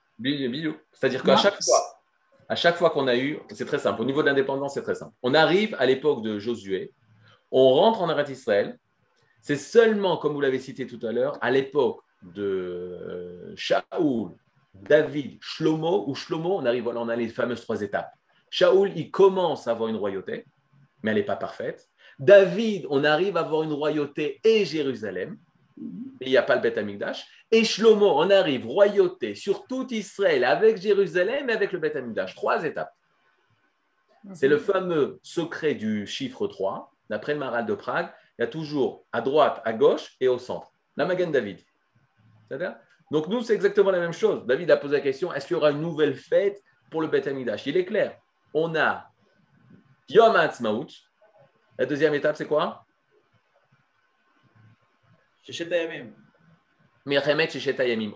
[SPEAKER 1] C'est-à-dire qu'à chaque fois, à chaque fois qu'on a eu, c'est très simple. Au niveau de l'indépendance, c'est très simple. On arrive à l'époque de Josué, on rentre en Arrêt Israël. C'est seulement, comme vous l'avez cité tout à l'heure, à l'époque de euh, Shaoul, David, Shlomo, ou Shlomo, on arrive, voilà, on a les fameuses trois étapes. Shaoul, il commence à avoir une royauté, mais elle n'est pas parfaite. David, on arrive à avoir une royauté et Jérusalem, mais il n'y a pas le Beth Amikdash. Et Shlomo, on arrive, royauté sur tout Israël avec Jérusalem et avec le Beth Amikdash. Trois étapes. C'est le fameux secret du chiffre 3. D'après le Maral de Prague, il y a toujours à droite, à gauche et au centre. La Magan David. Donc nous, c'est exactement la même chose. David a posé la question, est-ce qu'il y aura une nouvelle fête pour le Beth Amikdash Il est clair. On a Yom HaAtzmaut. La deuxième étape, c'est quoi?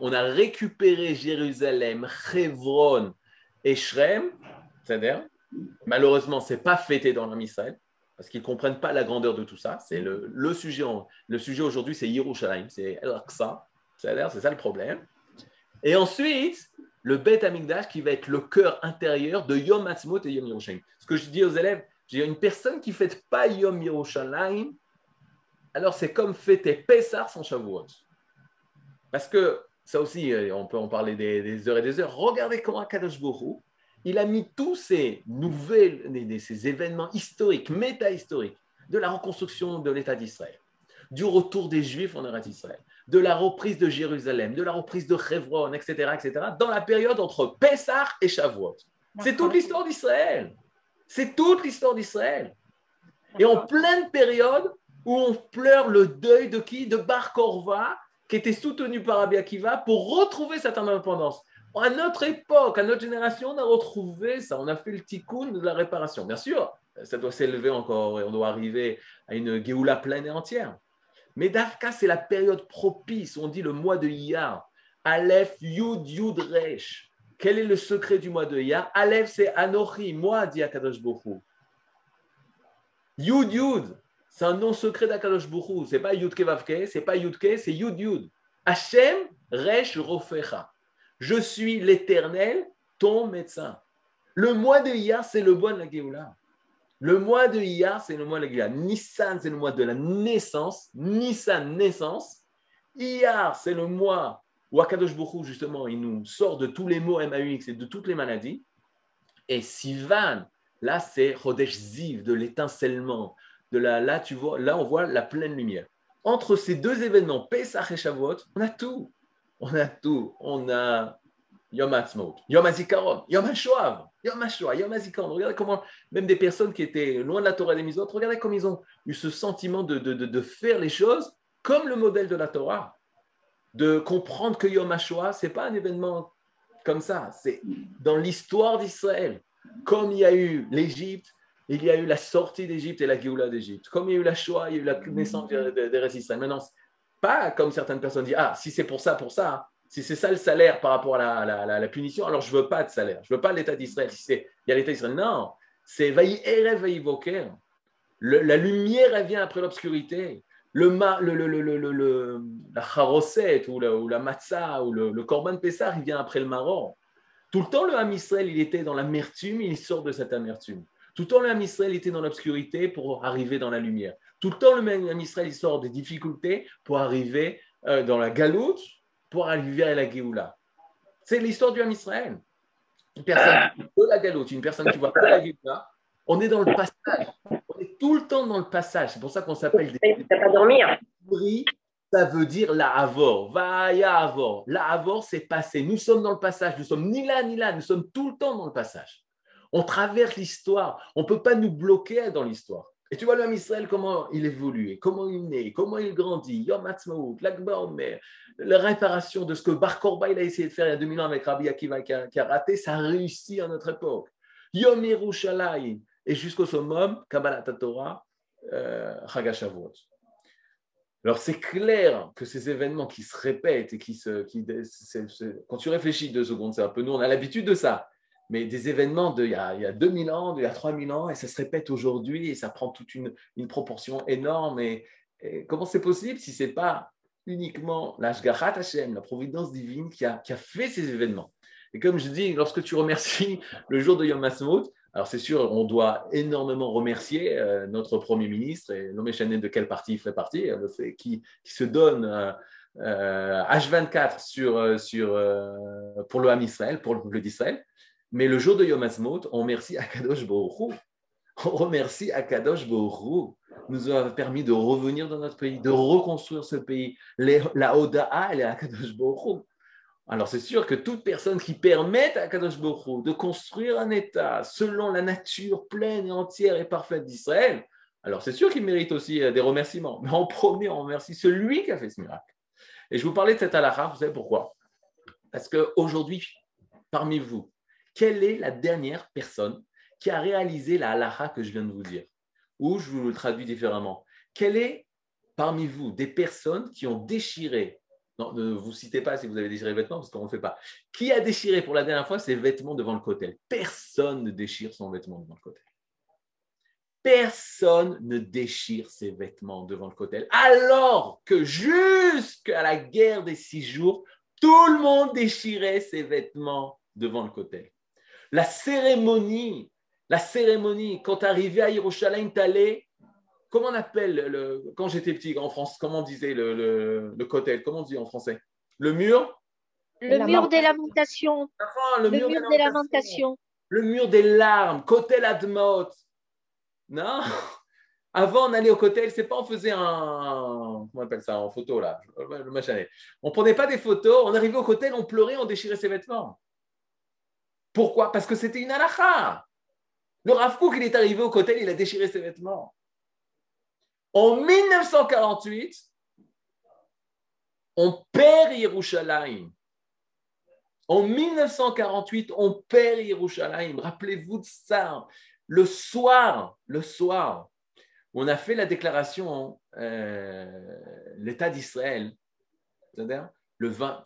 [SPEAKER 1] On a récupéré Jérusalem, Hebron et Shrem, c'est-à-dire Malheureusement, ce n'est pas fêté dans l'homme Israël parce qu'ils ne comprennent pas la grandeur de tout ça. C'est le, le sujet, le sujet aujourd'hui, c'est Yerushalayim, c'est El-Aqsa. C'est ça le problème. Et ensuite, le Bet Amigdash qui va être le cœur intérieur de Yom Ha'atzmaut et Yom Yerushalayim. Ce que je dis aux élèves, j'ai une personne qui ne fête pas Yom Yerushalayim, alors c'est comme fêter Pessah sans Shavuot. Parce que ça aussi, euh, on peut en parler des, heures et des heures. Regardez comment Akadosh Borou, il a mis tous ces nouvelles, ces événements historiques, méta-historiques, de la reconstruction de l'État d'Israël, du retour des Juifs en Eretz Israël, de la reprise de Jérusalem, de la reprise de Hebron, etc., etc., dans la période entre Pessah et Shavuot. C'est toute l'histoire d'Israël. C'est toute l'histoire d'Israël. Et en pleine période où on pleure le deuil de qui? De Bar Korva, qui était soutenu par Rabbi pour retrouver cette indépendance. À notre époque, à notre génération, on a retrouvé ça, on a fait le tikkun de la réparation. Bien sûr, ça doit s'élever encore et on doit arriver à une Géoula pleine et entière. Mais Dafka, c'est la période propice, on dit le mois de Iyar. Aleph, Yud, Yud, Resh. Quel est le secret du mois de Iyar Aleph, c'est Anochi, moi, dit Akadosh Bokhu. Yud, Yud, c'est un nom secret d'Akadosh Bokhu. Ce n'est pas Yud Kevavke, ce n'est pas Yud c'est Yud, Yud. Hashem, Resh, Rofecha. Je suis l'éternel, ton médecin. Le mois de Iyar, c'est le mois de la Géoula. Le mois de Iyar, c'est le mois de la Nissan, c'est le mois de la naissance. Nissan, naissance. Iyar, c'est le mois où Akadosh Bokhu, justement, il nous sort de tous les mots MAUX et de toutes les maladies. Et Sivan, là, c'est Chodesh Ziv, de l'étincellement. De là, tu vois, là, on voit la pleine lumière. Entre ces deux événements, Pesach et Shavuot, on a tout. On a tout. On a Yom Ha'atzmaut, Yom HaZikaron, Yom HaShoav, Yom HaShoah, Yom HaZikaron. Regardez comment, même des personnes qui étaient loin de la Torah et des autres, regardez comme ils ont eu ce sentiment de, de, de, faire les choses comme le modèle de la Torah. De comprendre que Yom HaShoah, ce n'est pas un événement comme ça, c'est dans l'histoire d'Israël. Comme il y a eu l'Égypte, il y a eu la sortie d'Égypte et la Géoula d'Égypte. Comme il y a eu la Shoah, il y a eu la naissance des de, Israël. Maintenant, pas comme certaines personnes disent, ah, si c'est pour ça, pour ça, si c'est ça le salaire par rapport à la, punition, alors je ne veux pas de salaire. Je ne veux pas l'État d'Israël. Si il y a l'État d'Israël, non. C'est Vaï Erev La lumière, elle vient après l'obscurité. Le, le, le, la charoset ou, la matzah ou le, korban pessar, il vient après le marron. Tout le temps, le Ham Israël, il était dans l'amertume, il sort de cette amertume. Tout le temps, le Israël était dans l'obscurité pour arriver dans la lumière. Tout le temps, le Ham Israël, sort des difficultés pour arriver euh, dans la galoute pour arriver à la Géoula. C'est l'histoire du Ham Israël. Une personne qui voit la galoute, une personne qui voit pas la Géoula, on est dans le passage. On est tout le temps dans le passage. C'est pour ça qu'on s'appelle des.
[SPEAKER 6] pas dormir.
[SPEAKER 1] Ça veut dire la Havor. Vaya Havor. La Havor, c'est passé. Nous sommes dans le passage. Nous sommes ni là ni là. Nous sommes tout le temps dans le passage. On traverse l'histoire. On ne peut pas nous bloquer dans l'histoire. Et tu vois l'homme Israël, comment il évolue, comment il naît, comment il grandit, Yom Ha'atzmaut, l'Akba Omer, la réparation de ce que Bar Korba il a essayé de faire il y a 2000 ans avec Rabbi Akiva qui a, raté, ça a réussi à notre époque. Yom Yerushalayim, et jusqu'au summum, Kabbalah Torah, euh, Chagashavot. Alors c'est clair que ces événements qui se répètent et qui se... Qui, quand tu réfléchis deux secondes, c'est un peu nous, on a l'habitude de ça mais des événements d'il y, a, y a 2000 ans, d'il y a 3000 ans, et ça se répète aujourd'hui, et ça prend toute une, proportion énorme. Et, comment c'est possible si ce n'est pas uniquement l'Ashgarat Hashem, la providence divine, qui a, qui a, fait ces événements? Et comme je dis, lorsque tu remercies le jour de Yom Ha'atzmaut, alors c'est sûr, on doit énormément remercier euh, notre Premier ministre, et nommé de quel parti il fait partie, euh, qui, qui, se donne... Euh, H24 sur, sur, pour le Ham Israël, pour le peuple d'Israël. Mais le jour de Yom Ha'atzmaut, on remercie Akadosh Baruch On remercie Akadosh Baruch nous a permis de revenir dans notre pays, de reconstruire ce pays. la Oda'a, elle est Akadosh Baruch Alors c'est sûr que toute personne qui permet à Akadosh Baruch de construire un État selon la nature pleine et entière et parfaite d'Israël, alors c'est sûr qu'il mérite aussi euh, des remerciements. Mais en premier, on remercie celui qui a fait ce miracle. Et je vous parlais de cette halakha, vous savez pourquoi? Parce qu'aujourd'hui, parmi vous, quelle est la dernière personne qui a réalisé la halacha que je viens de vous dire? Ou je vous le traduis différemment. Quelle est parmi vous des personnes qui ont déchiré Non, ne vous citez pas si vous avez déchiré les vêtements parce qu'on ne fait pas. Qui a déchiré pour la dernière fois ses vêtements devant le cotel? Personne ne déchire son vêtement devant le cotel. Personne ne déchire ses vêtements devant le cotel. Alors que jusqu'à la guerre des six jours, tout le monde déchirait ses vêtements devant le cotel. La cérémonie, la cérémonie, quand tu arrivais à Yerushalayim, tu comment on appelle, le, quand j'étais petit en France, comment on disait le, le, le cotel Comment on dit en français? Le mur?
[SPEAKER 4] Le mur des lamentations.
[SPEAKER 1] Enfin,
[SPEAKER 4] le, mur, des, lamentations.
[SPEAKER 1] Le mur des larmes, cotel admot. Non? Avant, on allait au cotel, c'est pas on faisait un. Comment on appelle ça En photo, là. Le machin. On prenait pas des photos, on arrivait au cotel, on pleurait, on déchirait ses vêtements. Pourquoi? Parce que c'était une halakha. Le Rav il est arrivé au cotel, il a déchiré ses vêtements. En 1948, on perd Yerushalayim. En 1948, on perd Yerushalayim. Rappelez-vous de ça. Le soir, le soir, on a fait la déclaration, euh, l'État d'Israël, c'est-à-dire le 20,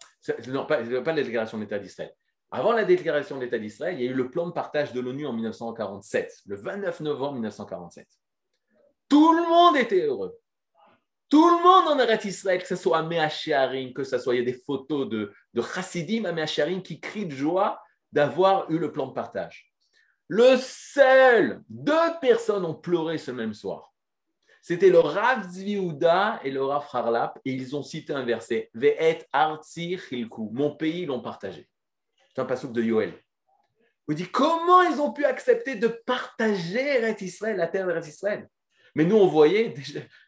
[SPEAKER 1] non, pas, pas la déclaration de l'État d'Israël. Avant la déclaration de l'État d'Israël, il y a eu le plan de partage de l'ONU en 1947, le 29 novembre 1947. Tout le monde était heureux. Tout le monde en arrête Israël, que ce soit à Meacharim, que ce soit, il y a des photos de, de Chassidim à Meacharim qui crient de joie d'avoir eu le plan de partage. Le seul, deux personnes ont pleuré ce même soir. C'était le Rav Zviouda et le Rav Harlap, et ils ont cité un verset Ve'et Artsi Chilku, mon pays l'ont partagé. C'est un passouk de Yoel. Vous dites comment ils ont pu accepter de partager Eretz Israël, la terre d'Eretz Israël? Mais nous, on voyait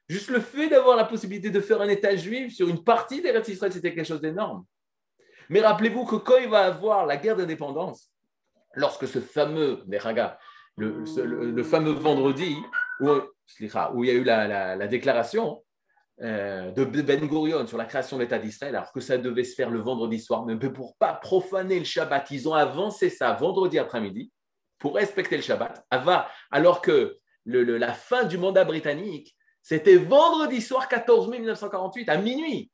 [SPEAKER 1] juste le fait d'avoir la possibilité de faire un État juif sur une partie d'Eretz Israël, c'était quelque chose d'énorme. Mais rappelez-vous que quand il va avoir la guerre d'indépendance, lorsque ce fameux, le, le, fameux vendredi, où, où il y a eu la déclaration, euh, de Ben Gurion sur la création de l'État d'Israël, alors que ça devait se faire le vendredi soir, mais pour pas profaner le Shabbat, ils ont avancé ça vendredi après-midi pour respecter le Shabbat, alors que la fin du mandat britannique, c'était vendredi soir 14 mai 1948 à minuit.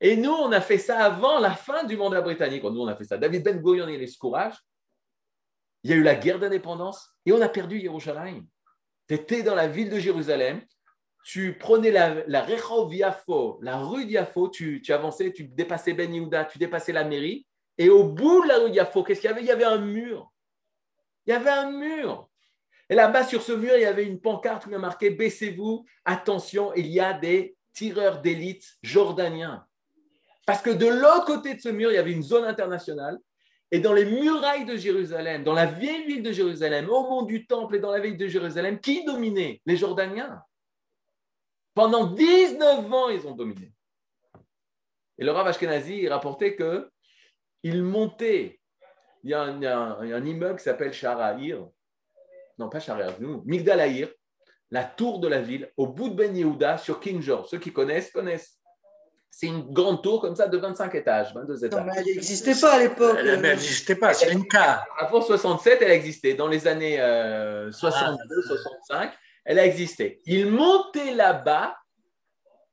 [SPEAKER 1] Et nous, on a fait ça avant la fin du mandat britannique. Nous, on a fait ça. David Ben Gurion et les courage. Il y a eu la guerre d'indépendance et on a perdu Yerushalayim. Tu étais dans la ville de Jérusalem, tu prenais la, la la rue d'Iafo, tu, avançais, tu dépassais Ben Yehuda, tu dépassais la mairie, et au bout de la rue d'Iafo, qu'est-ce qu'il y avait? Il y avait un mur. Il y avait un mur. Et là-bas, sur ce mur, il y avait une pancarte où il y a marqué Baissez-vous, attention, il y a des tireurs d'élite jordaniens. Parce que de l'autre côté de ce mur, il y avait une zone internationale. Et dans les murailles de Jérusalem, dans la vieille ville de Jérusalem, au mont du Temple et dans la ville de Jérusalem, qui dominait? Les Jordaniens. Pendant 19 ans, ils ont dominé. Et le Rav Ashkenazi rapportait que il montait. Il y a un, immeuble qui s'appelle Sharaïr. Non, pas Sharaïr, nous. Migdal la tour de la ville, au bout de Ben Yehuda, sur King George. Ceux qui connaissent, connaissent. C'est une grande tour comme ça de 25 étages, 22 étages.
[SPEAKER 6] Non, mais elle n'existait pas à l'époque.
[SPEAKER 7] Elle n'existait pas, c'est une carte.
[SPEAKER 1] Avant 67, elle existait. Dans les années 62, euh, 65, elle a existé. Il montait là-bas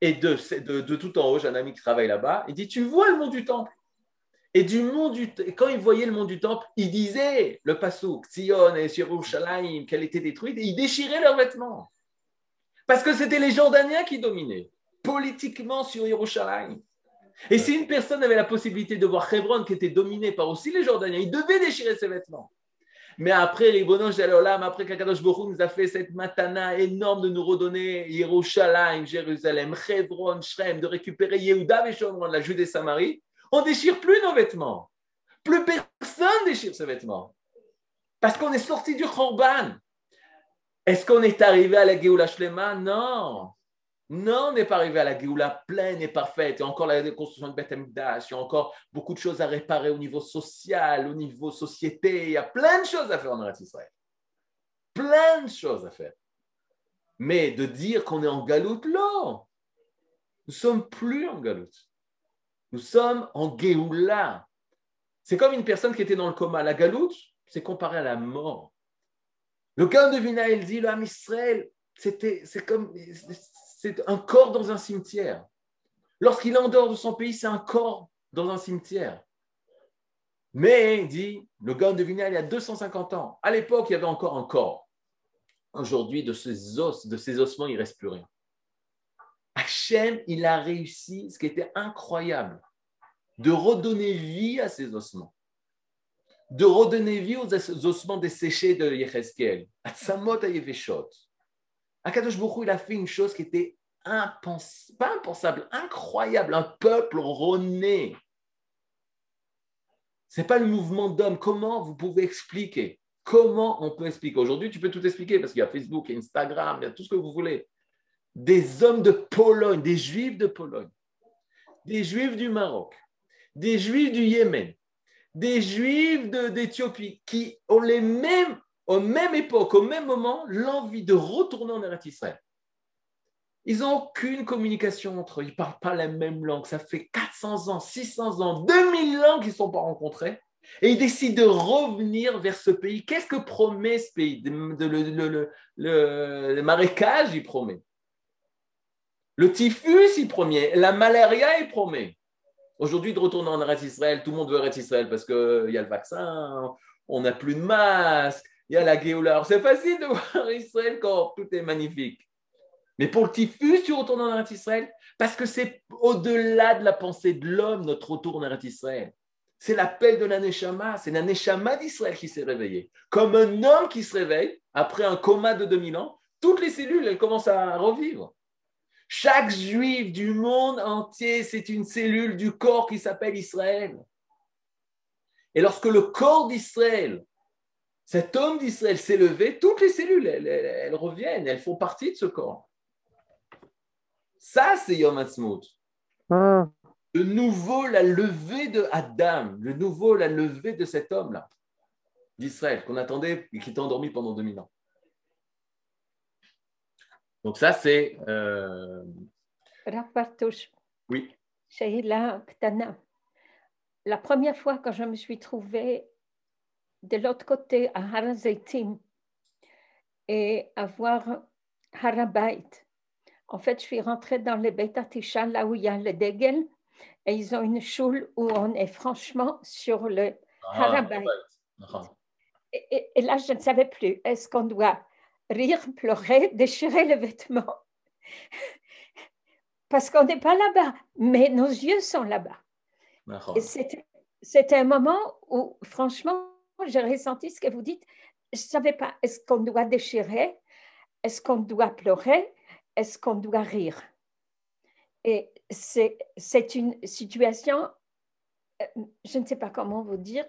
[SPEAKER 1] et de, de, tout en haut, j'ai un ami qui travaille là-bas, il dit Tu vois le mont du temple Et du mont du quand il voyait le mont du temple, il disait le Passouk, Tzion et Yerushalayim, qu'elle était détruite, et ils déchiraient leurs vêtements. Parce que c'était les Jordaniens qui dominaient politiquement sur Yerushalayim. Et si une personne avait la possibilité de voir Hebron qui était dominé par aussi les Jordaniens, il devait déchirer ses vêtements. Mais après, Ribonon Shalom, après qu'Akadosh Baruch nous a fait cette matana énorme de nous redonner Yerushalayim, Jérusalem, Hebron, Shrem, de récupérer Yehuda et Shomron, la Judée Samarie, on déchire plus nos vêtements. Plus personne déchire ses vêtements. Parce qu'on est sorti du Khorban. Est-ce qu'on est arrivé à la Geoula Shlema? Non. Non, on n'est pas arrivé à la Géoula pleine et parfaite. Il y a encore la construction de Beth il y a encore beaucoup de choses à réparer au niveau social, au niveau société. Il y a plein de choses à faire en Eretz Israël. Plein de choses à faire. Mais de dire qu'on est en galoute, non. Nous sommes plus en galoute. Nous sommes en Géoula. C'est comme une personne qui était dans le coma. La galoute, c'est comparé à la mort. Le Gaon de Vina, il dit, le Israël, c'est comme, c'est un corps dans un cimetière. Lorsqu'il est en dehors de son pays, c'est un corps dans un cimetière. Mais, dit le Gaon de Vilna, il y a 250 ans. À l'époque, il y avait encore un corps. Aujourd'hui, de ces ossements, il ne reste plus rien. Hachem, il a réussi, ce qui était incroyable, de redonner vie à ces ossements, de redonner vie aux ossements desséchés de Yecheskel, à Tzamot Ayeveshot. Akadosh Baruch il a fait une chose qui était impensable, pas impensable, incroyable, un peuple rené. Ce n'est pas le mouvement d'hommes. Comment vous pouvez expliquer? Comment on peut expliquer? Aujourd'hui, tu peux tout expliquer parce qu'il y a Facebook, Instagram, il y a tout ce que vous voulez des hommes de Pologne, des juifs de Pologne, des juifs du Maroc, des juifs du Yémen, des juifs d'Éthiopie qui ont les mêmes, aux même époque, au même moment, l'envie de retourner en Eretz Israël. Ils n'ont aucune communication entre eux, ils ne parlent pas la même langue. Ça fait 400 ans, 600 ans, 2000 ans qu'ils ne sont pas rencontrés. Et ils décident de revenir vers ce pays. Qu'est-ce que promet ce pays? Le, marécage, il promet. Le typhus, il promet. La malaria, il promet. Aujourd'hui, de retourner en Eretz Israël, tout le monde veut Eretz Israël parce qu'il y a le vaccin, on n'a plus de masque, il y a la Géoula. C'est facile de voir Israël quand tout est magnifique. Mais pour le typhus, tu retournes en Israël parce que c'est au-delà de la pensée de l'homme, notre retour en Israël. C'est l'appel de la Neshama, c'est la Neshama d'Israël qui s'est réveillée. Comme un homme qui se réveille après un coma de 2000 ans, toutes les cellules, elles commencent à revivre. Chaque juif du monde entier, c'est une cellule du corps qui s'appelle Israël. Et lorsque le corps d'Israël, cet homme d'Israël s'est levé, toutes les cellules, elles, reviennent, elles font partie de ce corps. Ça, c'est Yom Ha'atzmaut.
[SPEAKER 5] Hmm.
[SPEAKER 1] De nouveau, la levée de Adam, de nouveau, la levée de cet homme-là, d'Israël, qu'on attendait et qui était endormi pendant 2000 ans. Donc ça, c'est... Euh... Oui.
[SPEAKER 6] La première fois que je me suis trouvée de l'autre côté à Harazaitim et à voir Harabait, en fait, je suis rentrée dans le Beit Tisha, là où il y a le Degel, et ils ont une choule où on est franchement sur le ah, Harabait. et, et, là, je ne savais plus, est-ce qu'on doit rire, pleurer, déchirer les vêtements. Parce qu'on n'est pas là-bas, mais nos yeux sont là-bas. C'était un moment où, franchement, j'ai ressenti ce que vous dites. Je ne savais pas, est-ce qu'on doit déchirer? Est-ce qu'on doit pleurer? Est-ce qu'on doit rire? Et c'est une situation, euh, je ne sais pas comment vous dire,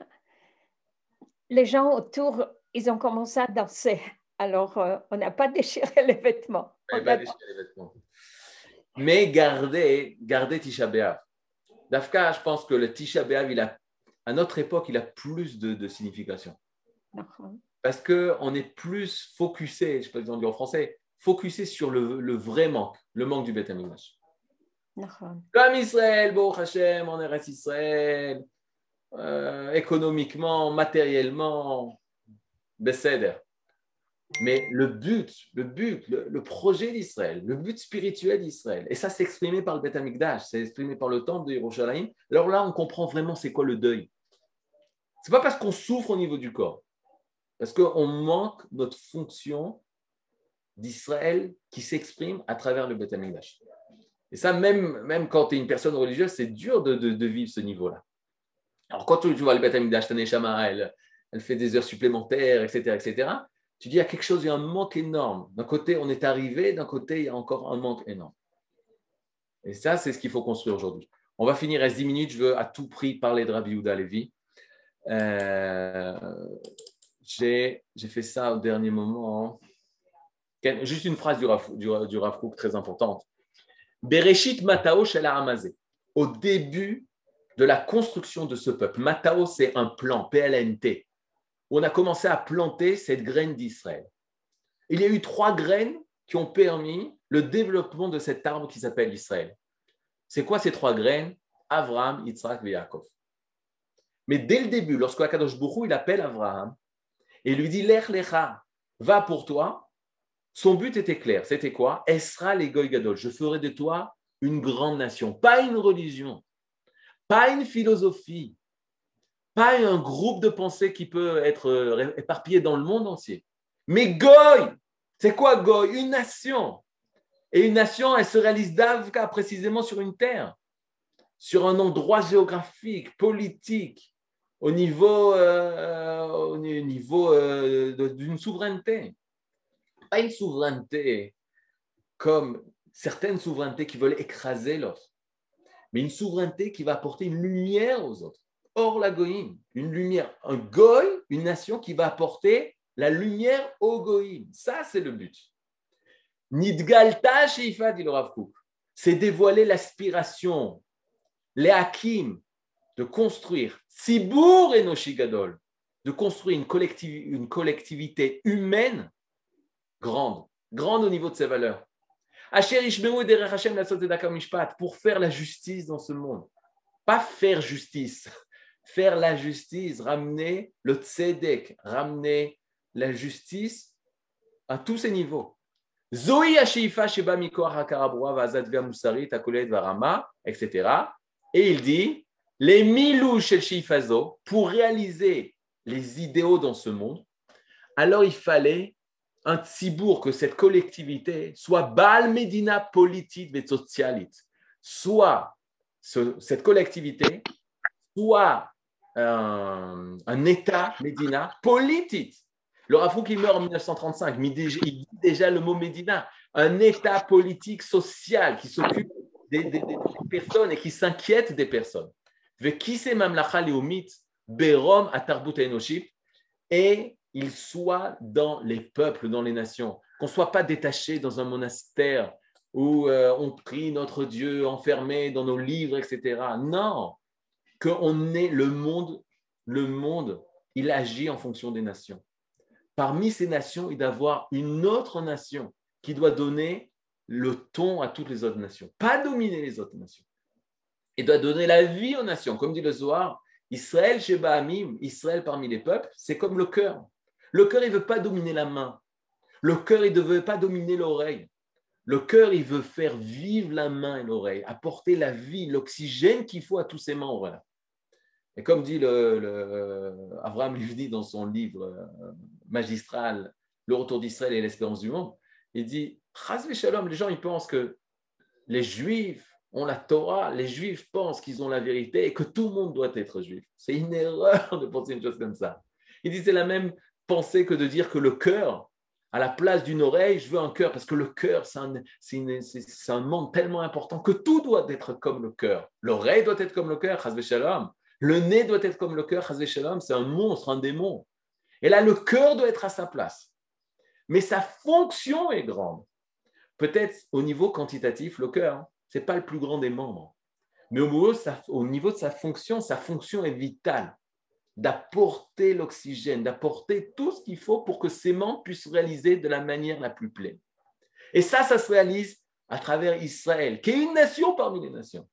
[SPEAKER 6] les gens autour, ils ont commencé à danser. Alors, euh, on n'a pas déchiré les vêtements.
[SPEAKER 1] Mais gardez, gardez Tisha B'Av. Dafka, je pense que le Tisha B'Av, il a, à notre époque, il a plus de, signification. Parce qu'on est plus focusé, je ne sais pas si on dit en français, focusé sur le, vrai manque, le manque du Beth Amikdash. Comme Israël, Bo Hashem, on est Israël, euh, économiquement, matériellement, Besséder. Mais le but, le but, le, projet d'Israël, le but spirituel d'Israël, et ça s'est exprimé par le Beth Amikdash, c'est exprimé par le temple de Yerushalayim, alors là, on comprend vraiment c'est quoi le deuil. C'est pas parce qu'on souffre au niveau du corps, parce qu'on manque notre fonction d'Israël qui s'exprime à travers le Beth Amikdash. Et ça, même, même quand tu es une personne religieuse, c'est dur de, de, vivre ce niveau-là. Alors, quand tu, vois le Beth Amikdash, elle, elle fait des heures supplémentaires, etc., etc., tu dis, il y a quelque chose, il y a un manque énorme. D'un côté, on est arrivé, d'un côté, il y a encore un manque énorme. Et ça, c'est ce qu'il faut construire aujourd'hui. On va finir, reste 10 minutes, je veux à tout prix parler de Rabbi Yehuda Levi. Euh, j'ai fait ça au dernier moment. Juste une phrase du Rav, du très importante. Bereshit Matao Shel Amazé. Au début de la construction de ce peuple, Matao, c'est un plan, PLNT, on a commencé à planter cette graine d'Israël. Il y a eu trois graines qui ont permis le développement de cet arbre qui s'appelle Israël. C'est quoi ces trois graines? Abraham, Yitzhak et Yaakov. Mais dès le début, lorsque Akadosh Bourou, il appelle Abraham et lui dit Lech lecha, va pour toi, son but était clair. C'était quoi? Esra les Gadol. Je ferai de toi une grande nation, pas une religion, pas une philosophie, pas un groupe de pensée qui peut être euh, éparpillé dans le monde entier. Mais Goy, c'est quoi Goy? Une nation. Et une nation, elle se réalise d'Avka précisément sur une terre, sur un endroit géographique, politique, au niveau, euh, euh, d'une souveraineté. Pas une souveraineté comme certaines souverainetés qui veulent écraser l'autre, mais une souveraineté qui va apporter une lumière aux autres. Or, la goïm, une lumière, un goy, une nation qui va apporter la lumière au goïm. Ça, c'est le but. Nidgalta Sheifa, dit le Rav c'est dévoiler l'aspiration, les hakim, de construire Tzibour et Noshigadol, de construire une, une collectivité humaine grande, grande au niveau de ses valeurs. Pour faire la justice dans ce monde. Pas faire justice, faire la justice, ramener le tzedek, ramener la justice à tous ces niveaux. Zoï Sheba Varama, etc. Et il dit les milou chez Shifazo, pour réaliser les idéaux dans ce monde, alors il fallait un tzibour, que cette collectivité soit Baal Medina politique et socialit, soit cette collectivité, soit un, un État Medina politique. Le Rafouk, il meurt en 1935, mais il dit déjà le mot Médina, un État politique social qui s'occupe des, personnes et qui s'inquiète des personnes. Berom et il soit dans les peuples, dans les nations, qu'on ne soit pas détaché dans un monastère où euh, on prie notre Dieu enfermé dans nos livres, etc. Non, qu'on ait le monde, le monde, il agit en fonction des nations. Parmi ces nations, il doit y avoir une autre nation qui doit donner le ton à toutes les autres nations, pas dominer les autres nations. Il doit donner la vie aux nations. Comme dit le Zohar, Israël chez Bahamim, Israël parmi les peuples, c'est comme le cœur. Le cœur, il ne veut pas dominer la main. Le cœur, il ne veut pas dominer l'oreille. Le cœur, il veut faire vivre la main et l'oreille, apporter la vie, l'oxygène qu'il faut à tous ses membres. Et comme dit le, le Abraham Livni dans son livre euh, magistral, Le retour d'Israël et l'espérance du monde, il dit Shalom, les gens ils pensent que les Juifs ont la Torah, les Juifs pensent qu'ils ont la vérité et que tout le monde doit être juif. C'est une erreur de penser une chose comme ça. Il dit c'est la même pensée que de dire que le cœur, à la place d'une oreille, je veux un cœur, parce que le cœur, c'est un, un, monde tellement important que tout doit être comme le cœur. L'oreille doit être comme le cœur, shalom. Le nez doit être comme le cœur. C'est un monstre, un démon. Et là, le cœur doit être à sa place. Mais sa fonction est grande. Peut-être au niveau quantitatif, le cœur, ce n'est pas le plus grand des membres. Mais au niveau, de sa fonction, sa fonction est vitale d'apporter l'oxygène, d'apporter tout ce qu'il faut pour que ces membres puissent se réaliser de la manière la plus pleine. Et ça, ça se réalise à travers Israël, qui est une nation parmi les nations.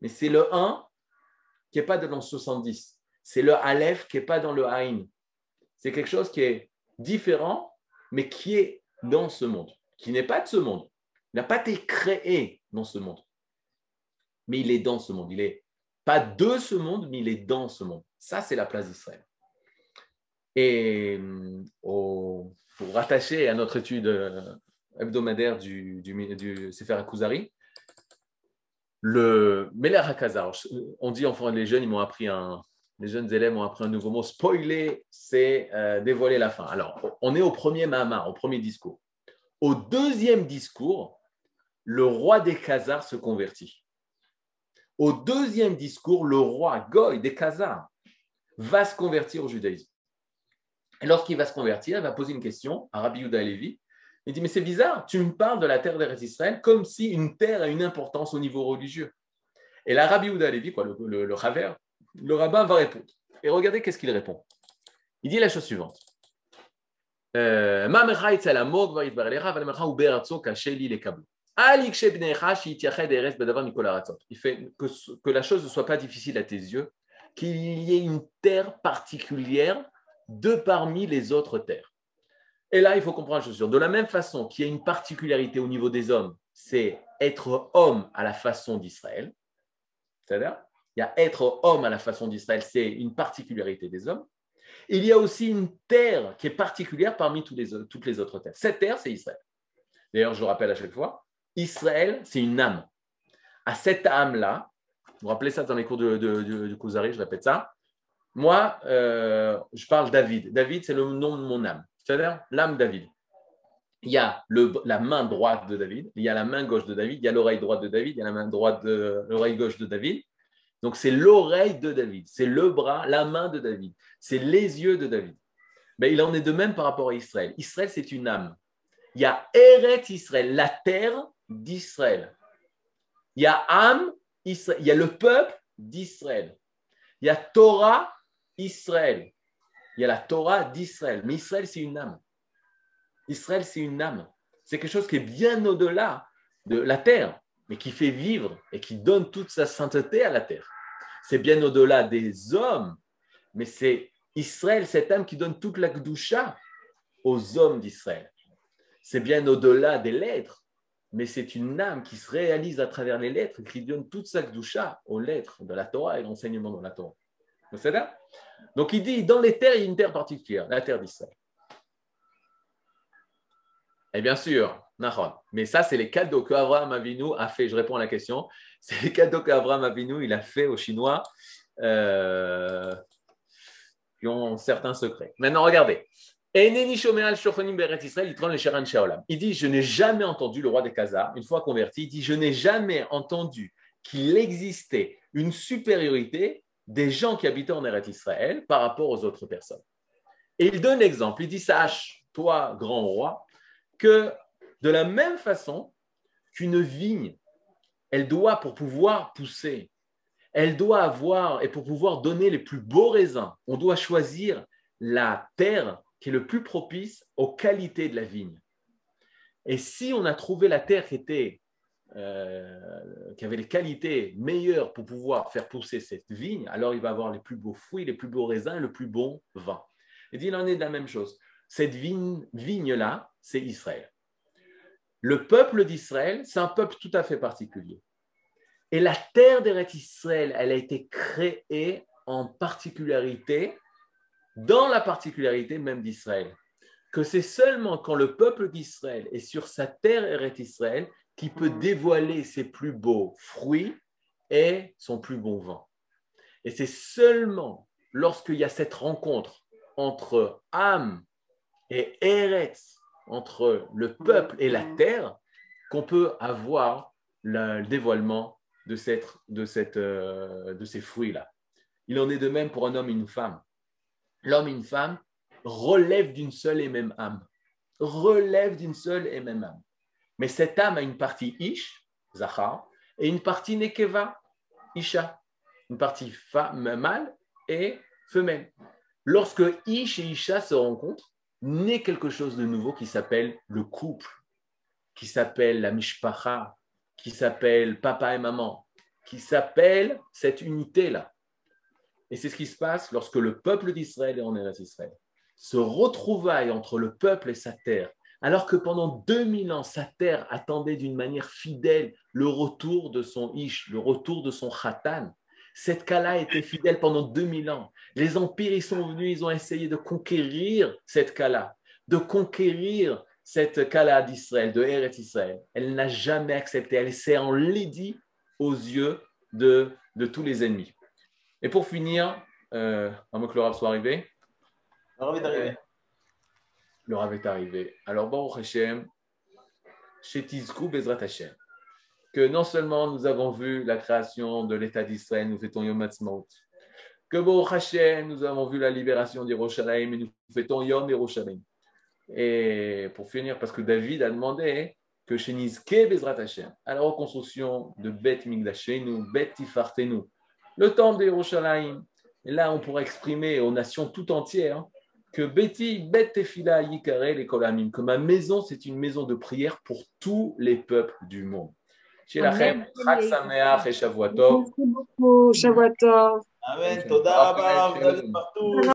[SPEAKER 1] Mais c'est le 1 qui n'est pas dans le 70. C'est le Aleph qui n'est pas dans le Haïn. C'est quelque chose qui est différent, mais qui est dans ce monde, qui n'est pas de ce monde. Il n'a pas été créé dans ce monde. Mais il est dans ce monde. Il n'est pas de ce monde, mais il est dans ce monde. Ça, c'est la place d'Israël. Et euh, pour rattacher à notre étude euh, hebdomadaire du, du, Sefer Akuzari, le Meler Hakazar, on dit enfin les jeunes, ils m'ont appris un, les jeunes élèves ont appris un nouveau mot. Spoiler, c'est euh, dévoiler la fin. Alors, on est au premier Mahama, au premier discours. Au deuxième discours, le roi des Khazars se convertit. Au deuxième discours, le roi Goy des Khazars va se convertir au judaïsme. Et lorsqu'il va se convertir, il va poser une question à Rabbi Yehuda Levi. Il dit, mais c'est bizarre, tu me parles de la terre d'Eretz Israël comme si une terre a une importance au niveau religieux. Et là, Rabbi Levi, quoi, le, le, le, rabbin va répondre. Et regardez qu'est-ce qu'il répond? Il dit la chose suivante. Euh, il fait que, la chose ne soit pas difficile à tes yeux, qu'il y ait une terre particulière de parmi les autres terres. Et là, il faut comprendre une chose. De la même façon qu'il y a une particularité au niveau des hommes, c'est être homme à la façon d'Israël. C'est-à-dire, il y a être homme à la façon d'Israël, c'est une particularité des hommes. Il y a aussi une terre qui est particulière parmi toutes les autres terres. Cette terre, c'est Israël. D'ailleurs, je le rappelle à chaque fois, Israël, c'est une âme. À cette âme-là, vous rappelez ça dans les cours de, de, Kuzari, je répète ça. Moi, euh, je parle David. David, c'est le nom de mon âme, c'est-à-dire l'âme David. Il y a le, la main droite de David, il y a la main gauche de David, il y a l'oreille droite de David, il y a la main droite l'oreille gauche de David. Donc c'est l'oreille de David, c'est le bras, la main de David, c'est les yeux de David. Mais il en est de même par rapport à Israël. Israël, c'est une âme. Il y a Eret Israël, la terre d'Israël. Il y a âme, il y a le peuple d'Israël. Il y a Torah, Israël. Il y a la Torah d'Israël. Mais Israël, c'est une âme. Israël, c'est une âme. C'est quelque chose qui est bien au-delà de la terre, mais qui fait vivre et qui donne toute sa sainteté à la terre. C'est bien au-delà des hommes, mais c'est Israël, cette âme qui donne toute la Gdusha aux hommes d'Israël. C'est bien au-delà des lettres, mais c'est une âme qui se réalise à travers les lettres, qui donne toute sa Gdusha aux lettres de la Torah et l'enseignement de la Torah. Donc il dit, dans les terres, il y a une terre particulière, la terre d'Israël. Et bien sûr, Nahon. Mais ça, c'est les cadeaux qu'Abraham Avinu a fait. Je réponds à la question. C'est les cadeaux qu'Abraham Avinu il a fait aux Chinois euh, qui ont certains secrets. Maintenant, regardez. Il dit Je n'ai jamais entendu le roi des Khazars, une fois converti, il dit Je n'ai jamais entendu qu'il existait une supériorité des gens qui habitaient en Eretz Israël par rapport aux autres personnes. Et il donne l'exemple. Il dit Sache, toi, grand roi, que de la même façon qu'une vigne, elle doit, pour pouvoir pousser, elle doit avoir, et pour pouvoir donner les plus beaux raisins, on doit choisir la terre qui est le plus propice aux qualités de la vigne. Et si on a trouvé la terre qui était euh, qui avait les qualités meilleures pour pouvoir faire pousser cette vigne, alors il va avoir les plus beaux fruits, les plus beaux raisins le plus bon vin. Et il en est de la même chose. Cette vigne-là, c'est Israël. Le peuple d'Israël, c'est un peuple tout à fait particulier. Et la terre d'Eretz Israël, elle a été créée en particularité, dans la particularité même d'Israël. Que c'est seulement quand le peuple d'Israël est sur sa terre Eretz Israël qui peut dévoiler ses plus beaux fruits et son plus bon vin. Et c'est seulement lorsqu'il y a cette rencontre entre âme et Eretz, entre le peuple et la terre, qu'on peut avoir le dévoilement de, euh, de ces fruits-là. Il en est de même pour un homme et une femme. L'homme et une femme relèvent d'une seule et même âme. Relèvent d'une seule et même âme. Mais cette âme a une partie Ish, Zachar, et une partie Nekeva, Isha. Une partie femme, mâle et femelle. Lorsque Ish et Isha se rencontrent, naît quelque chose de nouveau qui s'appelle le couple, qui s'appelle la mishpacha, qui s'appelle papa et maman, qui s'appelle cette unité-là. Et c'est ce qui se passe lorsque le peuple d'Israël et en Israël se retrouvaille entre le peuple et sa terre alors que pendant 2000 ans, sa terre attendait d'une manière fidèle le retour de son Ish, le retour de son Khatan. Cette Kala était fidèle pendant 2000 ans. Les empires, ils sont venus, ils ont essayé de conquérir cette Kala, de conquérir cette Kala d'Israël, de Eretz Israël. Elle n'a jamais accepté. Elle s'est enlaidie aux yeux de, de tous les ennemis. Et pour finir, euh, avant que le soit arrivé.
[SPEAKER 2] Arrivé
[SPEAKER 1] le Rav est arrivé. Alors, Baruch Hashem, que non seulement nous avons vu la création de l'État d'Israël, nous fêtons Yom Ha'atzmaut, que Baruch Hashem, nous avons vu la libération d'Yerushalayim et nous fêtons Yom Yerushalayim. Et pour finir, parce que David a demandé que chez Bezrat Hashem, à la reconstruction de Bet Migdashenu, Bet Tifartenu, le temple d'Yerushalayim, là on pourrait exprimer aux nations tout entières que Betty Bet Tefila Yikare les Kolamim, que ma maison c'est une maison de prière pour tous les peuples du monde. Sameach et
[SPEAKER 8] Merci beaucoup.
[SPEAKER 2] Amen. Toda rabba, vous allez partout.